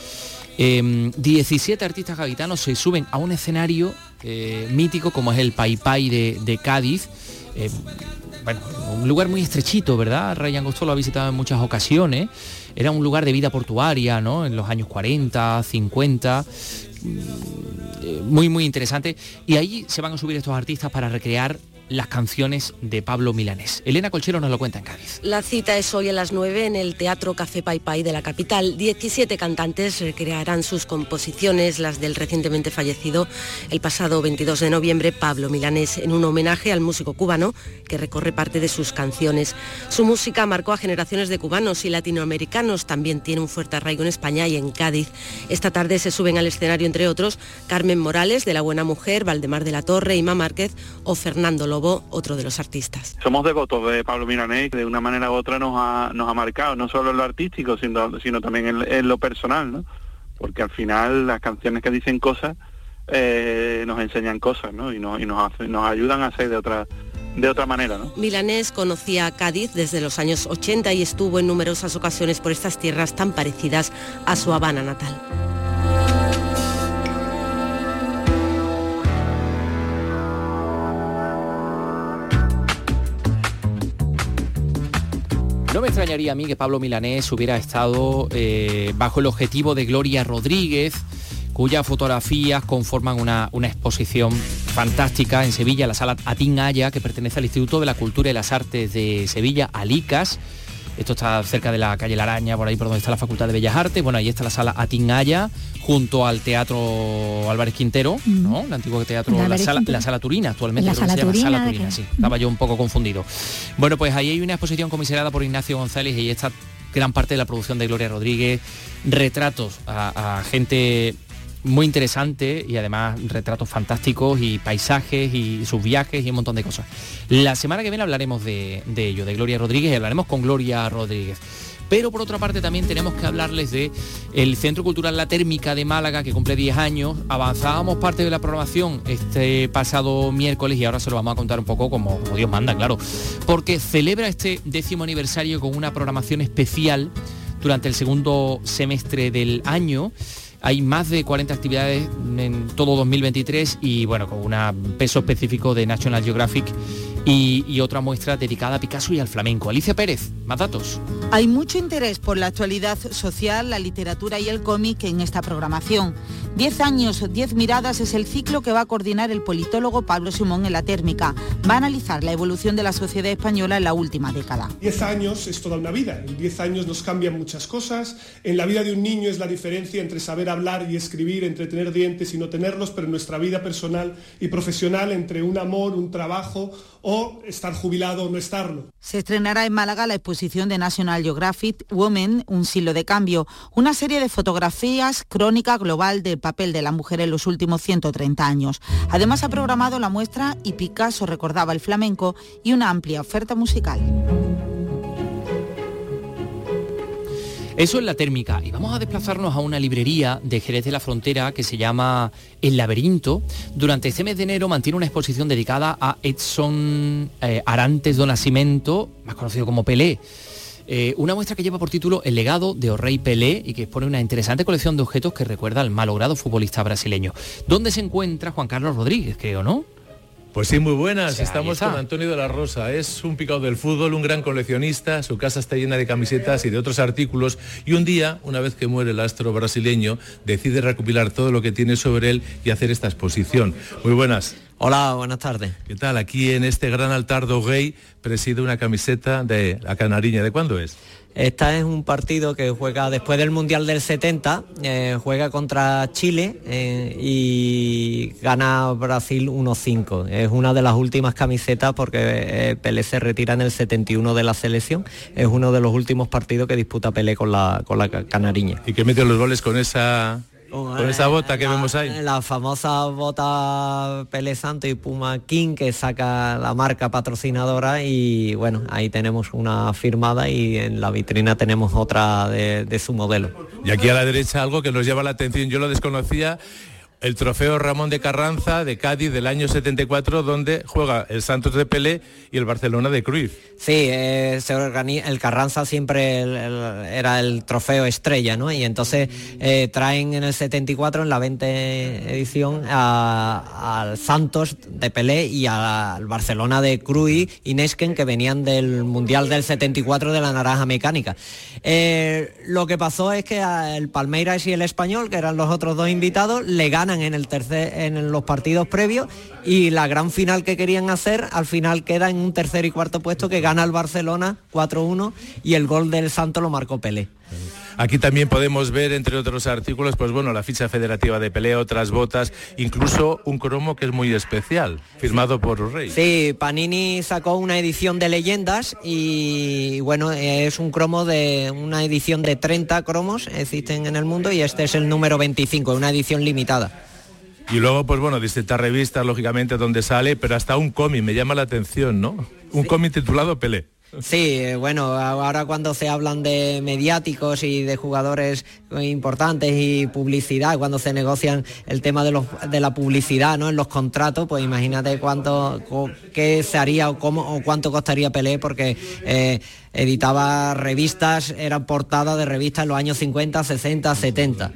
17 em, artistas gaditanos se suben a un escenario eh, mítico como es el Pai de, Cádiz. Em, bueno, un lugar muy estrechito, ¿verdad? Ryan Gosto lo ha visitado en muchas ocasiones. Era un lugar de vida portuaria, ¿no? En los años 40, 50 muy muy interesante. Y ahí se van a subir estos artistas para recrear las canciones de Pablo Milanés. Elena Colchero nos lo cuenta en Cádiz. La cita es hoy a las 9 en el Teatro Café Pai Pai de la capital. 17 cantantes recrearán sus composiciones, las del recientemente fallecido el pasado 22 de noviembre Pablo Milanés, en un homenaje al músico cubano que recorre parte de sus canciones. Su música marcó a generaciones de cubanos y latinoamericanos. También tiene un fuerte arraigo en España y en Cádiz. Esta tarde se suben al escenario, entre otros, Carmen Morales, de La Buena Mujer, Valdemar de la Torre, Ima Márquez o Fernando otro de los artistas. Somos devotos de Pablo Milanés, de una manera u otra nos ha, nos ha marcado, no solo en lo artístico, sino, sino también en, lo personal, ¿no? Porque al final las canciones que dicen cosas eh, nos enseñan cosas, ¿no? Y, nos, y nos, nos ayudan a ser de otra de otra manera. ¿no? Milanés conocía Cádiz desde los años 80 y estuvo en numerosas ocasiones por estas tierras tan parecidas a su Habana natal. No me extrañaría a mí que Pablo Milanés hubiera estado eh, bajo el objetivo de Gloria Rodríguez, cuyas fotografías conforman una, exposición fantástica en Sevilla, la sala Atín que pertenece al Instituto de la Cultura y las Artes de Sevilla, Alicas. Esto está cerca de la calle La Araña, por ahí por donde está la Facultad de Bellas Artes. Bueno, ahí está la sala Atinaya, junto al Teatro Álvarez Quintero, ¿no? El antiguo teatro, la sala, Turina actualmente. La sala, Turina, sí. Estaba yo un poco confundido. Bueno, pues ahí hay una exposición comisionada por Ignacio González y ahí está gran parte de la producción de Gloria Rodríguez, retratos a gente muy interesante y además retratos fantásticos y paisajes y sus viajes y un montón de cosas. La semana que viene hablaremos de, ello, de Gloria Rodríguez, y hablaremos con Gloria Rodríguez. Pero por otra parte también tenemos que hablarles de el Centro Cultural La Térmica de Málaga, que cumple 10 años. Avanzábamos parte de la programación este pasado miércoles y ahora se lo vamos a contar un poco como, como Dios manda, claro. Porque celebra este décimo aniversario con una programación especial durante el segundo semestre del año hay más de 40 actividades en todo 2023 y bueno, con un peso específico de National Geographic y, otra muestra dedicada a Picasso y al flamenco. Alicia Pérez, más datos. Hay mucho interés por la actualidad social, la literatura y el cómic en esta programación. Diez años, diez miradas es el ciclo que va a coordinar el politólogo Pablo Simón en la térmica. Va a analizar la evolución de la sociedad española en la última década. Diez años es toda una vida. En diez años nos cambian muchas cosas. En la vida de un niño es la diferencia entre saber hablar y escribir, entre tener dientes y no tenerlos, pero en nuestra vida personal y profesional entre un amor, un trabajo o estar jubilado o no estarlo. Se estrenará en Málaga la exposición de National Geographic Women, un siglo de cambio, una serie de fotografías crónica global del papel de la mujer en los últimos 130 años. Además ha programado la muestra y Picasso recordaba el flamenco y una amplia oferta musical. Eso es la térmica. Y vamos a desplazarnos a una librería de Jerez de la Frontera que se llama El Laberinto. Durante este mes de enero mantiene una exposición dedicada a Edson eh, Arantes do Nascimento, más conocido como Pelé. Eh, una muestra que lleva por título El legado de Orrey Pelé y que expone una interesante colección de objetos que recuerda al malogrado futbolista brasileño. ¿Dónde se encuentra Juan Carlos Rodríguez, creo, no? Pues sí, muy buenas. Estamos con Antonio de la Rosa. Es un picado del fútbol, un gran coleccionista. Su casa está llena de camisetas y de otros artículos. Y un día, una vez que muere el astro brasileño, decide recopilar todo lo que tiene sobre él y hacer esta exposición. Muy buenas. Hola, buenas tardes. ¿Qué tal? Aquí en este gran altar de gay preside una camiseta de la Canariña. ¿De cuándo es? Esta es un partido que juega después del Mundial del 70, eh, juega contra Chile eh, y gana Brasil 1-5. Es una de las últimas camisetas porque eh, Pelé se retira en el 71 de la selección. Es uno de los últimos partidos que disputa Pelé con la, con la Canariña. ¿Y qué mete los goles con esa con esa bota que vemos ahí. La famosa bota Pele Santo y Puma King que saca la marca patrocinadora y bueno, ahí tenemos una firmada y en la vitrina tenemos otra de, de su modelo. Y aquí a la derecha algo que nos llama la atención, yo lo desconocía, el trofeo Ramón de Carranza de Cádiz del año 74, donde juega el Santos de Pelé y el Barcelona de Cruz. Sí, eh, se el Carranza siempre era el trofeo estrella, ¿no? Y entonces eh, traen en el 74, en la 20 edición, al Santos de Pelé y al Barcelona de Cruz y Nesken, que venían del Mundial del 74 de la Naranja Mecánica. Eh, lo que pasó es que el Palmeiras y el Español, que eran los otros dos invitados, le ganan en, el tercer, en los partidos previos y la gran final que querían hacer al final queda en un tercer y cuarto puesto que gana el Barcelona 4-1 y el gol del Santo lo marcó Pelé. Aquí también podemos ver, entre otros artículos, pues bueno, la ficha federativa de Pelé, otras botas, incluso un cromo que es muy especial, firmado por Rey. Sí, Panini sacó una edición de leyendas y bueno, es un cromo de una edición de 30 cromos, existen en el mundo y este es el número 25, una edición limitada. Y luego, pues bueno, distintas revistas, lógicamente, donde sale, pero hasta un cómic, me llama la atención, ¿no? Un cómic titulado Pelé. Sí, eh, bueno, ahora cuando se hablan de mediáticos y de jugadores importantes y publicidad, cuando se negocian el tema de, los, de la publicidad ¿no? en los contratos, pues imagínate cuánto, qué se haría o, cómo, o cuánto costaría Pelé, porque eh, editaba revistas, eran portadas de revistas en los años 50, 60, 70.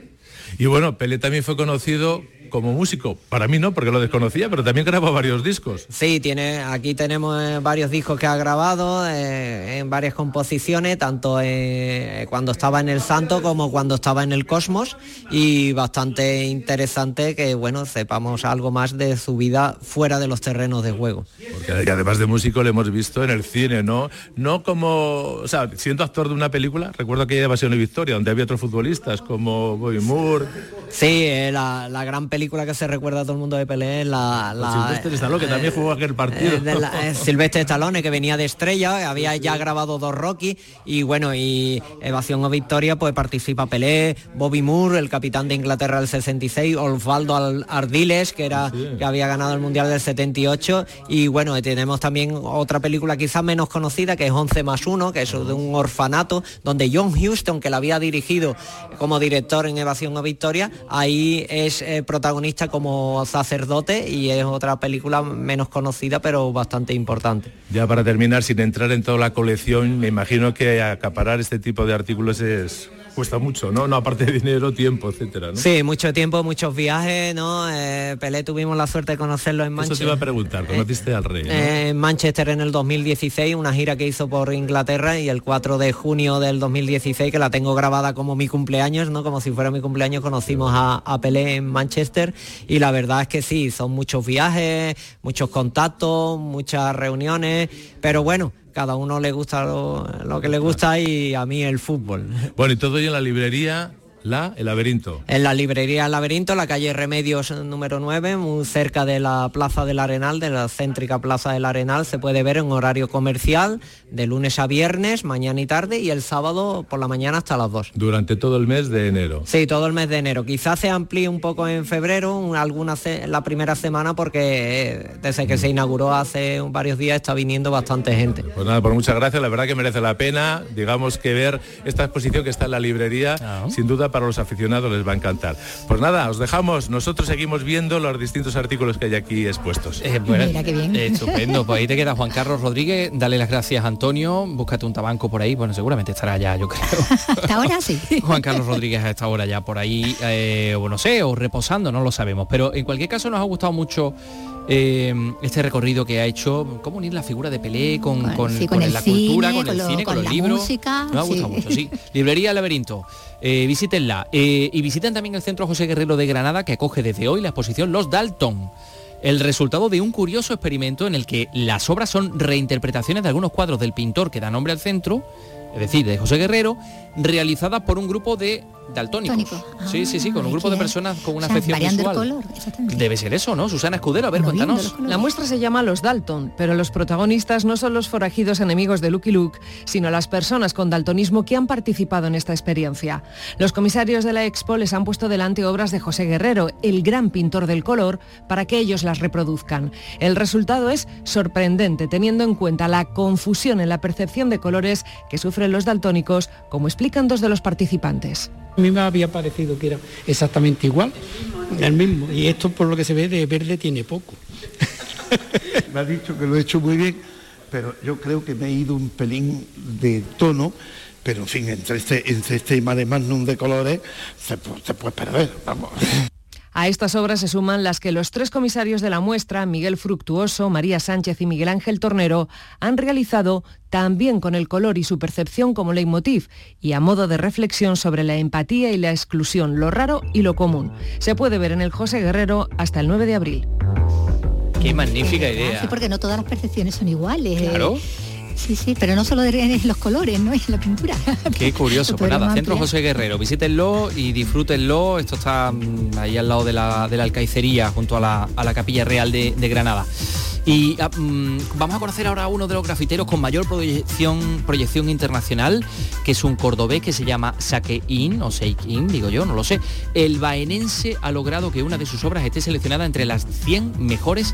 Y bueno, Pelé también fue conocido como músico. Para mí no, porque lo desconocía, pero también grabó varios discos. Sí, tiene, aquí tenemos eh, varios discos que ha grabado eh, en varias composiciones, tanto eh, cuando estaba en El Santo como cuando estaba en El Cosmos, y bastante interesante que, bueno, sepamos algo más de su vida fuera de los terrenos de juego. Porque además de músico le hemos visto en el cine, ¿no? No como, o sea, siendo actor de una película, recuerdo que Evasión y Victoria, donde había otros futbolistas como Bobby Moore. Sí, la, la gran película película que se recuerda a todo el mundo de Pelé, la... la Silvestre Stallone, que también jugó aquel partido. Eh, eh, Silvestre Stallone, que venía de estrella, había ya grabado dos Rocky, y bueno, y Evasión o Victoria, pues participa Pelé, Bobby Moore, el capitán de Inglaterra del 66, Osvaldo Ardiles, que, era, que había ganado el Mundial del 78, y bueno, tenemos también otra película quizás menos conocida, que es 11 más 1, que es de un orfanato, donde John Huston, que la había dirigido como director en Evasión o Victoria, ahí es eh, protagonista protagonista como sacerdote y es otra película menos conocida pero bastante importante. Ya para terminar, sin entrar en toda la colección, me imagino que acaparar este tipo de artículos es cuesta mucho, ¿no? No aparte de dinero, tiempo, etcétera, ¿no? Sí, mucho tiempo, muchos viajes, ¿no? Eh, Pelé tuvimos la suerte de conocerlo en Manchester. Eso te iba a preguntar, conociste al rey. en Manchester en el 2016, una gira que hizo por Inglaterra y el 4 de junio del 2016, que la tengo grabada como mi cumpleaños, ¿no? Como si fuera mi cumpleaños, conocimos a, a Pelé en Manchester y la verdad es que sí, son muchos viajes, muchos contactos, muchas reuniones, pero bueno, cada uno le gusta lo, que le gusta y a mí el fútbol. Bueno, y todo ahí en la librería la, el laberinto. En la librería El Laberinto, la calle Remedios número 9, muy cerca de la Plaza del Arenal, de la céntrica Plaza del Arenal, se puede ver en horario comercial de lunes a viernes, mañana y tarde, y el sábado por la mañana hasta las 2. Durante todo el mes de enero. Sí, todo el mes de enero. Quizás se amplíe un poco en febrero, alguna la primera semana, porque eh, desde que se inauguró hace varios días está viniendo bastante gente. Pues nada, por muchas gracias, la verdad que merece la pena, digamos que ver esta exposición que está en la librería, ah. sin duda para los aficionados les va a encantar. Pues nada, os dejamos. Nosotros seguimos viendo los distintos artículos que hay aquí expuestos. Eh, Mira qué bien. estupendo. Pues ahí te queda Juan Carlos Rodríguez. Dale las gracias a Antonio. Búscate un tabanco por ahí. Bueno, seguramente estará ya, yo creo. Hasta ahora sí. Juan Carlos Rodríguez a esta hora ya por ahí, eh, o no sé, o reposando, no lo sabemos. Pero en cualquier caso nos ha gustado mucho eh, este recorrido que ha hecho, cómo unir la figura de Pelé con, la cultura, con el cine, con, los libros. Música, Nos ha gustado mucho, sí. Librería Laberinto. Eh, Eh, y visiten también el Centro José Guerrero de Granada, que acoge desde hoy la exposición Los Dalton. El resultado de un curioso experimento en el que las obras son reinterpretaciones de algunos cuadros del pintor que da nombre al centro, es decir, de José Guerrero, realizadas por un grupo de daltónicos. sí, sí, sí, con un grupo de personas con una afección visual. Debe ser eso, ¿no? Susana Escudero, a ver, cuéntanos. La muestra se llama Los Dalton, pero los protagonistas no son los forajidos enemigos de Lucky Luke, sino las personas con daltonismo que han participado en esta experiencia. Los comisarios de la Expo les han puesto delante obras de José Guerrero, el gran pintor del color, para que ellos las reproduzcan. El resultado es sorprendente, teniendo en cuenta la confusión en la percepción de colores que sufre sufren los daltónicos, como explican dos de los participantes. A mí me había parecido que era exactamente igual, el mismo, y esto por lo que se ve de verde tiene poco. me ha dicho que lo he hecho muy bien, pero yo creo que me he ido un pelín de tono pero en fin, entre este, entre este magnum de colores se, se puede perder, vamos. A estas obras se suman las que los tres comisarios de la muestra, Miguel Fructuoso, María Sánchez y Miguel Ángel Tornero, han realizado también con el color y su percepción como leitmotiv y a modo de reflexión sobre la empatía y la exclusión, lo raro y lo común. Se puede ver en el José Guerrero hasta el 9 de abril. Qué magnífica idea. Sí, porque no todas las percepciones son iguales. Claro. Sí, sí, pero no solo en los colores, ¿no? en la pintura. Qué curioso. pues nada, Centro José Guerrero, visítenlo y disfrútenlo. Esto está mm, ahí al lado de la, de la alcaicería, junto a la, a la Capilla Real de, de Granada. Y ah, mm, vamos a conocer ahora a uno de los grafiteros con mayor proyección, proyección internacional, que es un cordobés que se llama Saque-In, o Seik-In, digo yo, no lo sé. El baenense ha logrado que una de sus obras esté seleccionada entre las 100 mejores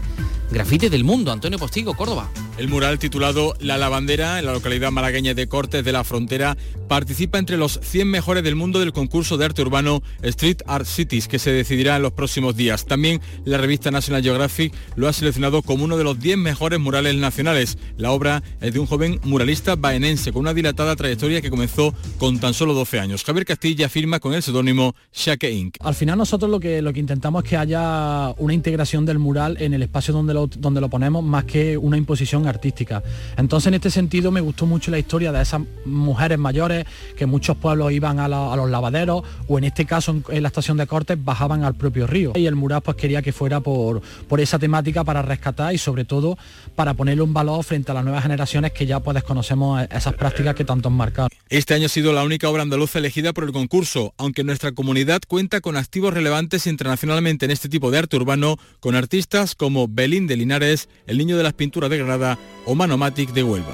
grafites del mundo. Antonio Postigo, Córdoba. El mural titulado La Lavandera, en la localidad malagueña de Cortes de la Frontera, participa entre los 100 mejores del mundo del concurso de arte urbano Street Art Cities, que se decidirá en los próximos días. También la revista National Geographic lo ha seleccionado como uno de los 10 mejores murales nacionales. La obra es de un joven muralista baenense con una dilatada trayectoria que comenzó con tan solo 12 años. Javier Castilla firma con el seudónimo Shake Inc. Al final nosotros lo que, lo que intentamos es que haya una integración del mural en el espacio donde lo, donde lo ponemos más que una imposición artística. Entonces en este sentido me gustó mucho la historia de esas mujeres mayores que muchos pueblos iban a, los lavaderos o en este caso en, la estación de Cortes bajaban al propio río. Y el mural pues quería que fuera por, esa temática para rescatar y sobre todo para ponerle un valor frente a las nuevas generaciones que ya pues desconocemos esas prácticas que tanto han marcado. Este año ha sido la única obra andaluza elegida por el concurso, aunque nuestra comunidad cuenta con activos relevantes internacionalmente en este tipo de arte urbano, con artistas como Belín de Linares, El Niño de las Pinturas de Granada o Manomatic de Huelva.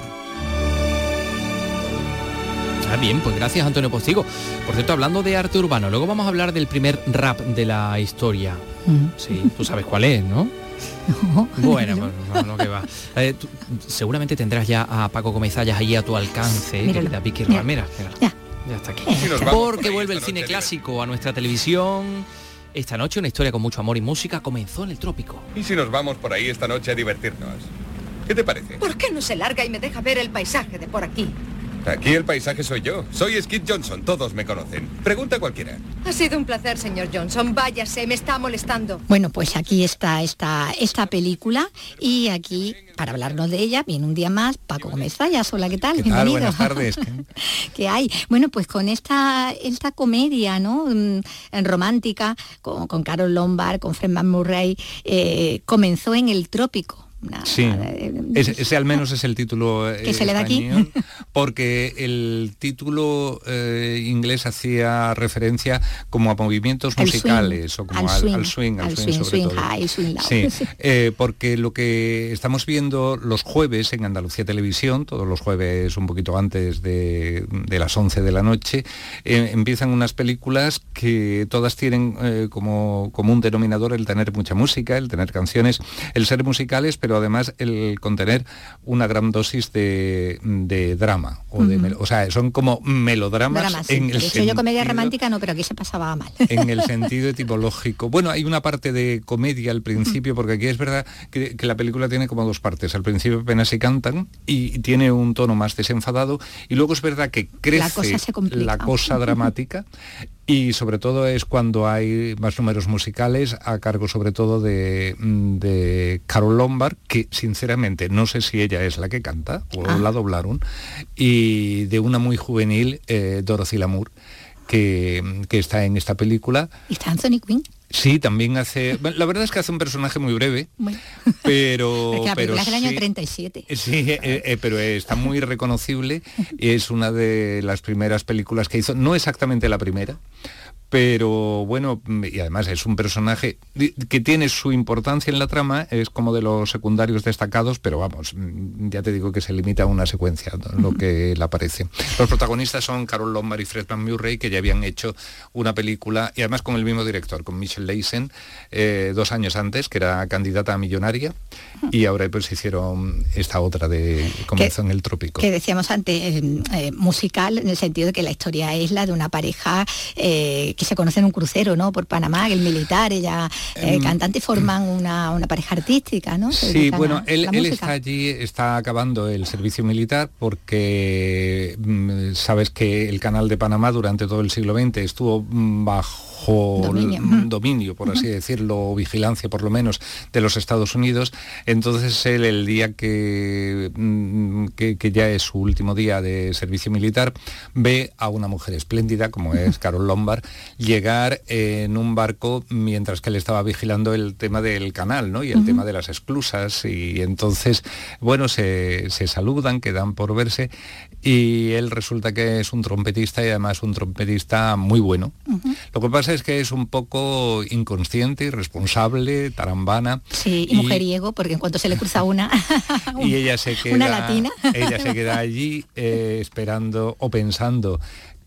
Ah, bien, pues gracias Antonio Postigo. Por cierto, hablando de arte urbano, luego vamos a hablar del primer rap de la historia. Sí, tú sabes cuál es, ¿no? bueno, pues, no, que va. Eh, seguramente tendrás ya a Paco Comezallas ahí a tu alcance, querida Vicky Mira, mira, Ya. está aquí. Porque vuelve el cine clásico a nuestra televisión. Esta noche una historia con mucho amor y música comenzó en el trópico. ¿Y si nos vamos por ahí esta noche a divertirnos? ¿Qué te parece? ¿Por qué no se larga y me deja ver el paisaje de por aquí? Aquí el paisaje soy yo. Soy Skid Johnson, todos me conocen. Pregunta cualquiera. Ha sido un placer, señor Johnson. Váyase, me está molestando. Bueno, pues aquí está esta, esta película y aquí, para hablarnos de ella, viene un día más Paco Gómez Fallas. Hola, ¿qué tal? Bienvenido. Buenas tardes. ¿Qué hay? Bueno, pues con esta, esta comedia, ¿no? Mm, romántica, con, con Carol Lombard, con Fred Murray, eh, comenzó en el trópico sí, ese, al menos es el título que se le da aquí. porque el título eh, inglés hacía referencia como a movimientos musicales o como al, swing, al, swing, sobre todo. sí, eh, porque lo que estamos viendo los jueves en Andalucía Televisión, todos los jueves un poquito antes de, las 11 de la noche, eh, empiezan unas películas que todas tienen como, como un denominador el tener mucha música, el tener canciones, el ser musicales, pero además el contener una gran dosis de, drama. O, de, o, sea, son como melodramas. en el sentido, yo comedia romántica no, pero aquí se pasaba mal. En el sentido etimológico. Bueno, hay una parte de comedia al principio, porque aquí es verdad que, la película tiene como dos partes. Al principio apenas se cantan y tiene un tono más desenfadado. Y luego es verdad que crece la cosa dramática y sobre todo es cuando hay más números musicales a cargo sobre todo de, de Carol Lombard, que sinceramente no sé si ella es la que canta o ah. la doblaron, y de una muy juvenil, eh, Dorothy Lamour, que, que, está en esta película. ¿Y está Anthony Quinn? Sí, también hace. La verdad es que hace un personaje muy breve, pero. pero es del año 37. Sí, eh, eh, pero está muy reconocible y es una de las primeras películas que hizo, no exactamente la primera, pero bueno, y además es un personaje que tiene su importancia en la trama, es como de los secundarios destacados, pero vamos, ya te digo que se limita a una secuencia, lo que le aparece. Los protagonistas son Carol Lombard y Fred Van Murray, que ya habían hecho una película, y además con el mismo director, con Michelle Leisen, eh, dos años antes, que era candidata a millonaria, y ahora pues hicieron esta otra de Comenzó en el Trópico. Que decíamos antes, eh, eh, musical, en el sentido de que la historia es la de una pareja que se conoce en un crucero, ¿no? Por Panamá, el militar, ella, eh, em, cantante, forman una, pareja artística, ¿no? sí, bueno, él, está allí, está acabando el servicio militar porque mm, sabes que el canal de Panamá durante todo el siglo XX estuvo mm, bajo dominio, por así decirlo, o vigilancia por lo menos de los Estados Unidos. Entonces él el día mm, que, que, ya es su último día de servicio militar, ve a una mujer espléndida como es Carol Lombard llegar en un barco mientras que él estaba vigilando el tema del canal ¿no? y el tema de las esclusas. Y entonces, bueno, se, se saludan, quedan por verse y él resulta que es un trompetista y además un trompetista muy bueno. Lo que pasa es que es un poco inconsciente, irresponsable, tarambana. Sí, y, mujeriego, porque en cuanto se le cruza una, y ella se queda, una latina. ella se queda allí eh, esperando o pensando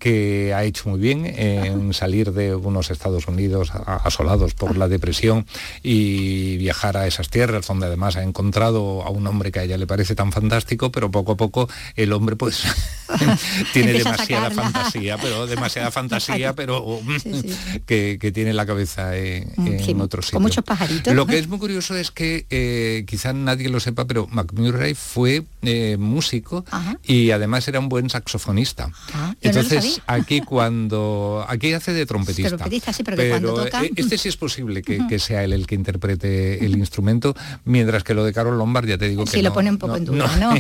que ha hecho muy bien en salir de unos Estados Unidos asolados por la depresión y viajar a esas tierras donde además ha encontrado a un hombre que a ella le parece tan fantástico, pero poco a poco el hombre pues tiene demasiada fantasía, pero demasiada fantasía, pero Que, tiene la cabeza en, en otro sitio. Con muchos pajaritos. Lo que es muy curioso es que eh, quizá nadie lo sepa, pero McMurray fue eh, músico y además era un buen saxofonista. Ah, Entonces, aquí cuando aquí hace de trompetista. pero, e, este sí es posible que, sea él el que interprete el instrumento, mientras que lo de Carol Lombard ya te digo que sí lo pone un poco en duda, ¿no?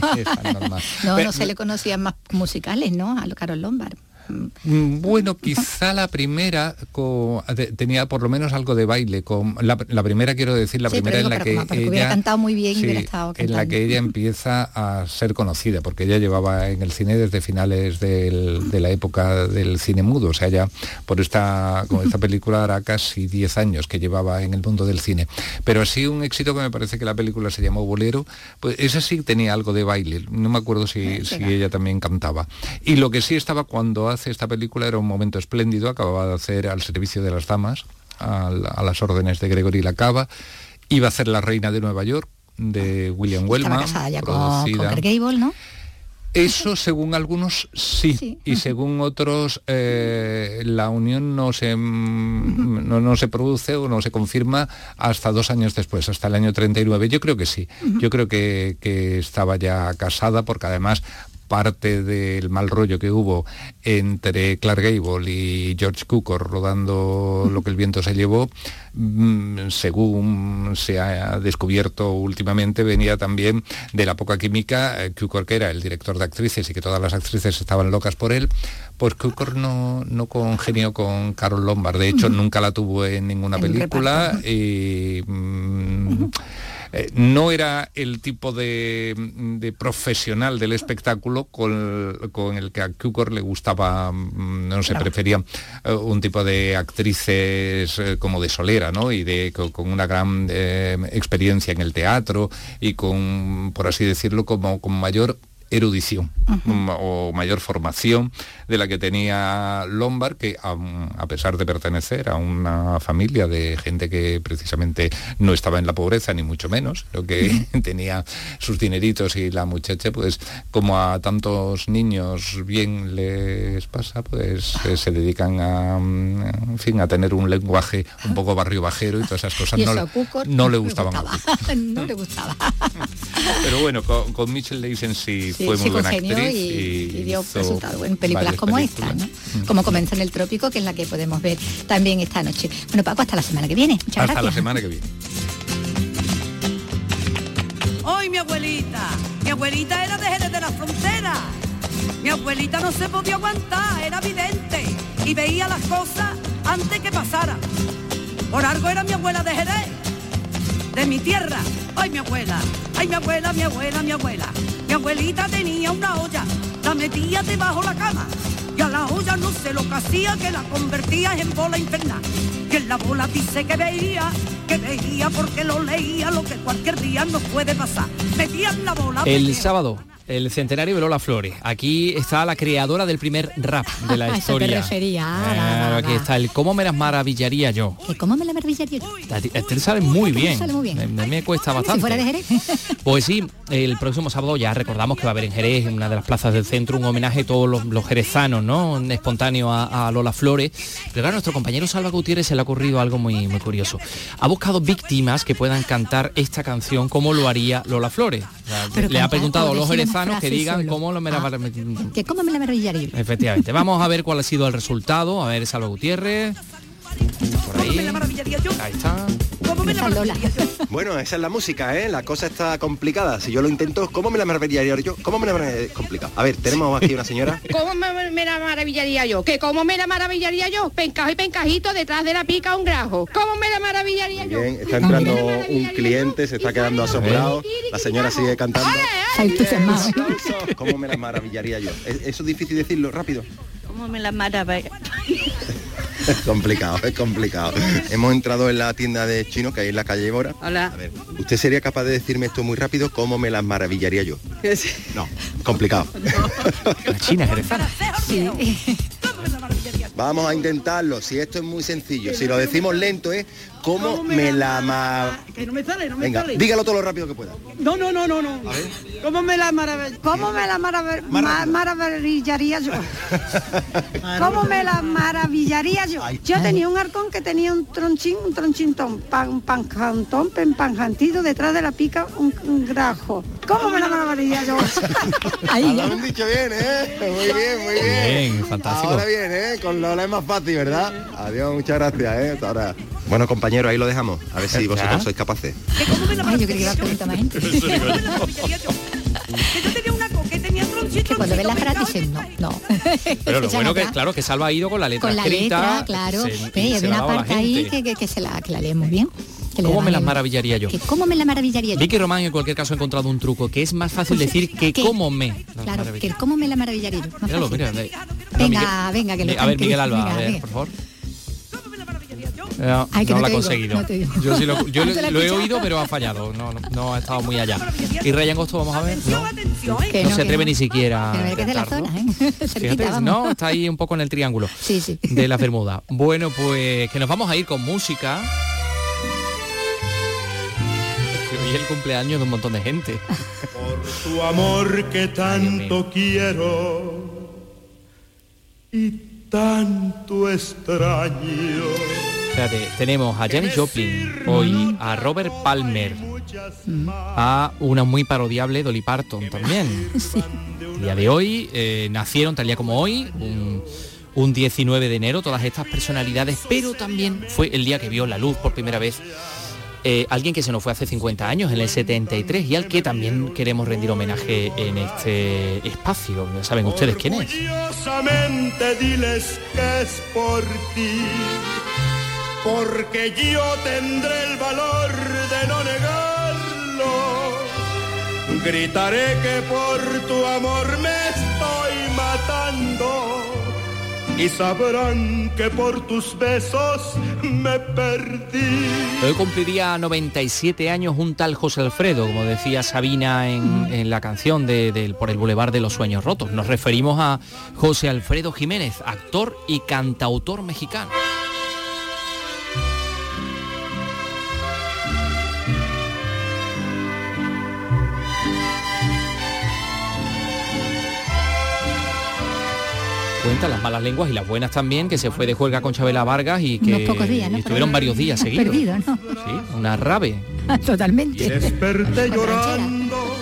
No, no, se le conocían más musicales, ¿no? A Carol Lombard. Mm, bueno, quizá la primera tenía por lo menos algo de baile. Con, la, primera quiero decir, la primera en la que ella, cantado muy bien en la que ella empieza a ser conocida, porque ella llevaba en el cine desde finales de la época del cine mudo, o sea, ya por esta, con esta película hará casi 10 años que llevaba en el mundo del cine. Pero así un éxito que me parece que la película se llamó Bolero, pues esa sí tenía algo de baile. No me acuerdo si, si ella también cantaba. Y lo que sí estaba cuando hace esta película era un momento espléndido, acababa de hacer al servicio de las damas, a, las órdenes de Gregory Lacava, iba a hacer La Reina de Nueva York, de William Wellman. casada ya con, Gable, ¿no? Eso según algunos sí, y según otros eh, la unión no se, no, se produce o no se confirma hasta dos años después, hasta el año 39. Yo creo que sí, yo creo que, que, estaba ya casada porque además parte del mal rollo que hubo entre Clark Gable y George Cukor rodando Lo que el viento se llevó, mm, según se ha descubierto últimamente, venía también de la poca química. Eh, Cukor, que era el director de actrices y que todas las actrices estaban locas por él, pues Cukor no, no congenió con Carol Lombard. De hecho, nunca la tuvo en ninguna película. Y, mm, eh, no era el tipo de, profesional del espectáculo con, el que a Cukor le gustaba, mm, no sé, prefería eh, un tipo de actrices eh, como de solera, ¿no? Y de, con, una gran experiencia en el teatro y con, por así decirlo, como con mayor erudición o mayor formación de la que tenía Lombard, que a, pesar de pertenecer a una familia de gente que precisamente no estaba en la pobreza, ni mucho menos, lo que tenía sus dineritos y la muchacha, pues como a tantos niños bien les pasa, pues eh, se dedican a, en fin, a tener un lenguaje un poco barrio bajero y todas esas cosas. no, le gustaban. no le gustaba. Pero bueno, con, con Mitchell Leisen sí, fue muy buena actriz. Y, dio resultado en películas como esta, ¿no? Como Comenzó en el Trópico, que es la que podemos ver también esta noche. Bueno, Paco, hasta la semana que viene. Muchas hasta la semana que viene. Hoy mi abuelita, mi abuelita era de Jerez de la Frontera. Mi abuelita no se podía aguantar, era vidente y veía las cosas antes que pasaran. Por algo era mi abuela de Jerez, de mi tierra. Ay, mi abuela, ay, mi abuela, mi abuela, mi abuela. Mi abuelita tenía una olla, la metía debajo la cama Y a la olla no sé lo que hacía, que la convertía en bola infernal. Que en la bola dice que veía, que veía porque lo leía, lo que cualquier día nos puede pasar. Metían la bola. El sábado el centenario de Lola Flores. Aquí está la creadora del primer rap de la historia. Eso te refería. Eh, aquí está el cómo me las maravillaría yo. ¿Que ¿Cómo me la maravillaría yo? Este sale muy bien. Sale muy bien. Me cuesta bastante. Si fuera de Jerez. Pues sí, el próximo sábado ya recordamos que va a haber en Jerez, en una de las plazas del centro, un homenaje a todos los, jerezanos, ¿no? Espontáneo a, Lola Flores. Pero claro, a nuestro compañero Salva Gutiérrez se le ha ocurrido algo muy, muy curioso. Ha buscado víctimas que puedan cantar esta canción como lo haría Lola Flores. le ha preguntado a los jerezanos que digan cómo lo me la ah, Que cómo me la maravillaría. Efectivamente. Vamos a ver cuál ha sido el resultado. A ver, Salva Gutiérrez. Por ahí. Ahí está. Bueno, esa es la música, ¿eh? La cosa está complicada. Si yo lo intento, ¿cómo me la maravillaría yo? ¿Cómo me la maravillaría? complicado? A ver, tenemos aquí una señora. ¿Cómo me, la maravillaría yo? ¿Que cómo me la maravillaría yo? Pencajo y pencajito detrás de la pica un grajo. ¿Cómo me la maravillaría yo? Bien, está entrando un cliente, se está quedando asombrado. La señora sigue cantando. ¿Cómo me la maravillaría yo? ¿Eso es difícil decirlo rápido? ¿Cómo me la maravillaría? Es complicado, es complicado. Hemos entrado en la tienda de chino que hay en la calle Bora. Hola. A ver, ¿usted sería capaz de decirme esto muy rápido? ¿Cómo me las maravillaría yo? No, complicado. La China Sí. Vamos a intentarlo. Si esto es muy sencillo, si lo decimos lento es cómo me la ma... Que no me sale, no me Venga, sale. dígalo todo lo rápido que pueda. No, no, no, no, no. A ver. ¿Cómo me la maravillaría? ¿Cómo me la maravillaría yo? ¿Cómo me la maravillaría yo? Yo tenía un arcón que tenía un tronchín, un tronchintón, pan, un pancantón, panjantito detrás de la pica un, un grajo. ¿Cómo me la maravillaría yo? Ahí. Lo han dicho bien, ¿eh? Muy bien, muy bien. Bien, fantástico. Ahora bien, ¿eh? Con Lola es más fácil, ¿verdad? Adiós, muchas gracias, ¿eh? Hasta ahora. Bueno, ahí lo dejamos. A ver si vosotros sois capaces. Ay, yo creí que iba a preguntar más gente. Que yo tenía una co que tenía tronchito. Que cuando ves la cara dicen no, no. Pero lo bueno que, claro, que Salva ha ido con la letra Con la escrita. letra, claro. y hay una parte ahí que, que, que se la, que la lee muy bien. ¿Cómo me las maravillaría yo? Que ¿Cómo me la maravillaría yo? Vicky Román en cualquier caso ha encontrado un truco, que es más fácil decir que que- cómo me. las Claro, que cómo me la maravillaría yo. Míralo. Venga, venga, que lo A ver. Miguel Alba, Venga, a ver, venga. por favor. No, Ay, que no no lo ha conseguido. no. Yo, sí lo, yo la he lo he escuchado. oído, pero ha fallado. No, no, no ha estado muy allá. Y Rey Angosto, vamos a ver. No, Que no no, se atreve no. ni siquiera de la zona, ¿eh? Fíjate, no, está ahí un poco en el triángulo Sí, sí. de la Bermuda. Bueno, pues que nos vamos a ir con música. Hoy es el cumpleaños de un montón de gente. tu amor que tanto quiero y tanto extraño. Fíjate, tenemos a Janis Joplin hoy, a Robert Palmer, a una muy parodiable Dolly Parton también. El día de hoy eh, nacieron tal día como hoy, un, un 19 de enero, todas estas personalidades, pero también fue el día que vio la luz por primera vez eh, alguien que se nos fue hace 50 años, en el 73, y al que también queremos rendir homenaje en este espacio. Ya saben ustedes quién es. Orgullosamente diles que es por ti, porque yo tendré el valor de no negarlo. Gritaré que por tu amor me estoy matando y sabrán que por tus besos me perdí. Hoy cumpliría 97 años un tal José Alfredo, como decía Sabina en, la canción de, por el Boulevard de los Sueños Rotos. Nos referimos a José Alfredo Jiménez, actor y cantautor mexicano. Cuenta las malas lenguas y las buenas también, que se fue de juerga con Chabela Vargas y que Unos pocos días, ¿no? y estuvieron varios días seguidos. Perdido, ¿no? Sí, una rave. Totalmente. Desperté llorando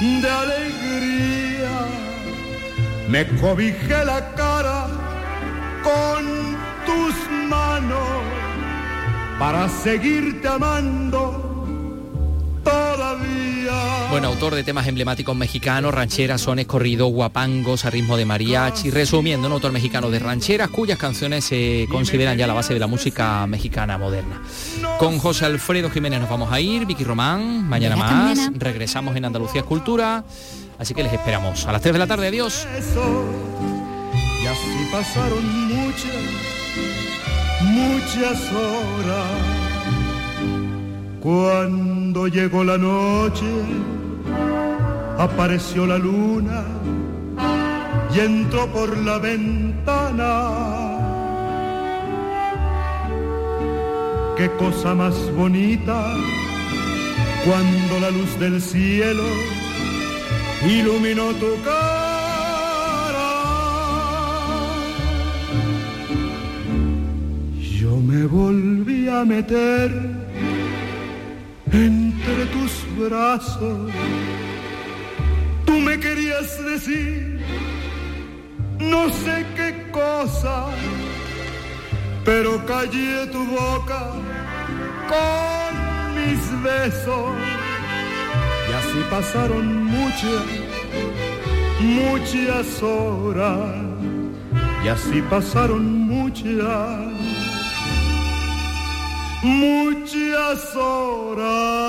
de alegría. Me cobijé la cara con tus manos para seguirte amando todavía. Bueno, autor de temas emblemáticos mexicanos, rancheras, sones, corridos, guapangos, a ritmo de mariachi, resumiendo, un autor mexicano de rancheras cuyas canciones se consideran ya la base de la música mexicana moderna. Con José Alfredo Jiménez nos vamos a ir, Vicky Román, mañana más, regresamos en Andalucía Escultura, así que les esperamos. A las 3 de la tarde, adiós. pasaron muchas, muchas horas. Cuando llegó la noche, apareció la luna y entró por la ventana. Qué cosa más bonita cuando la luz del cielo iluminó tu cara. Yo me volví a meter entre tus brazos. Tú me querías decir no sé qué cosa, pero callé tu boca con mis besos. Y así pasaron muchas, muchas horas. Y así pasaron muchas, muchas horas.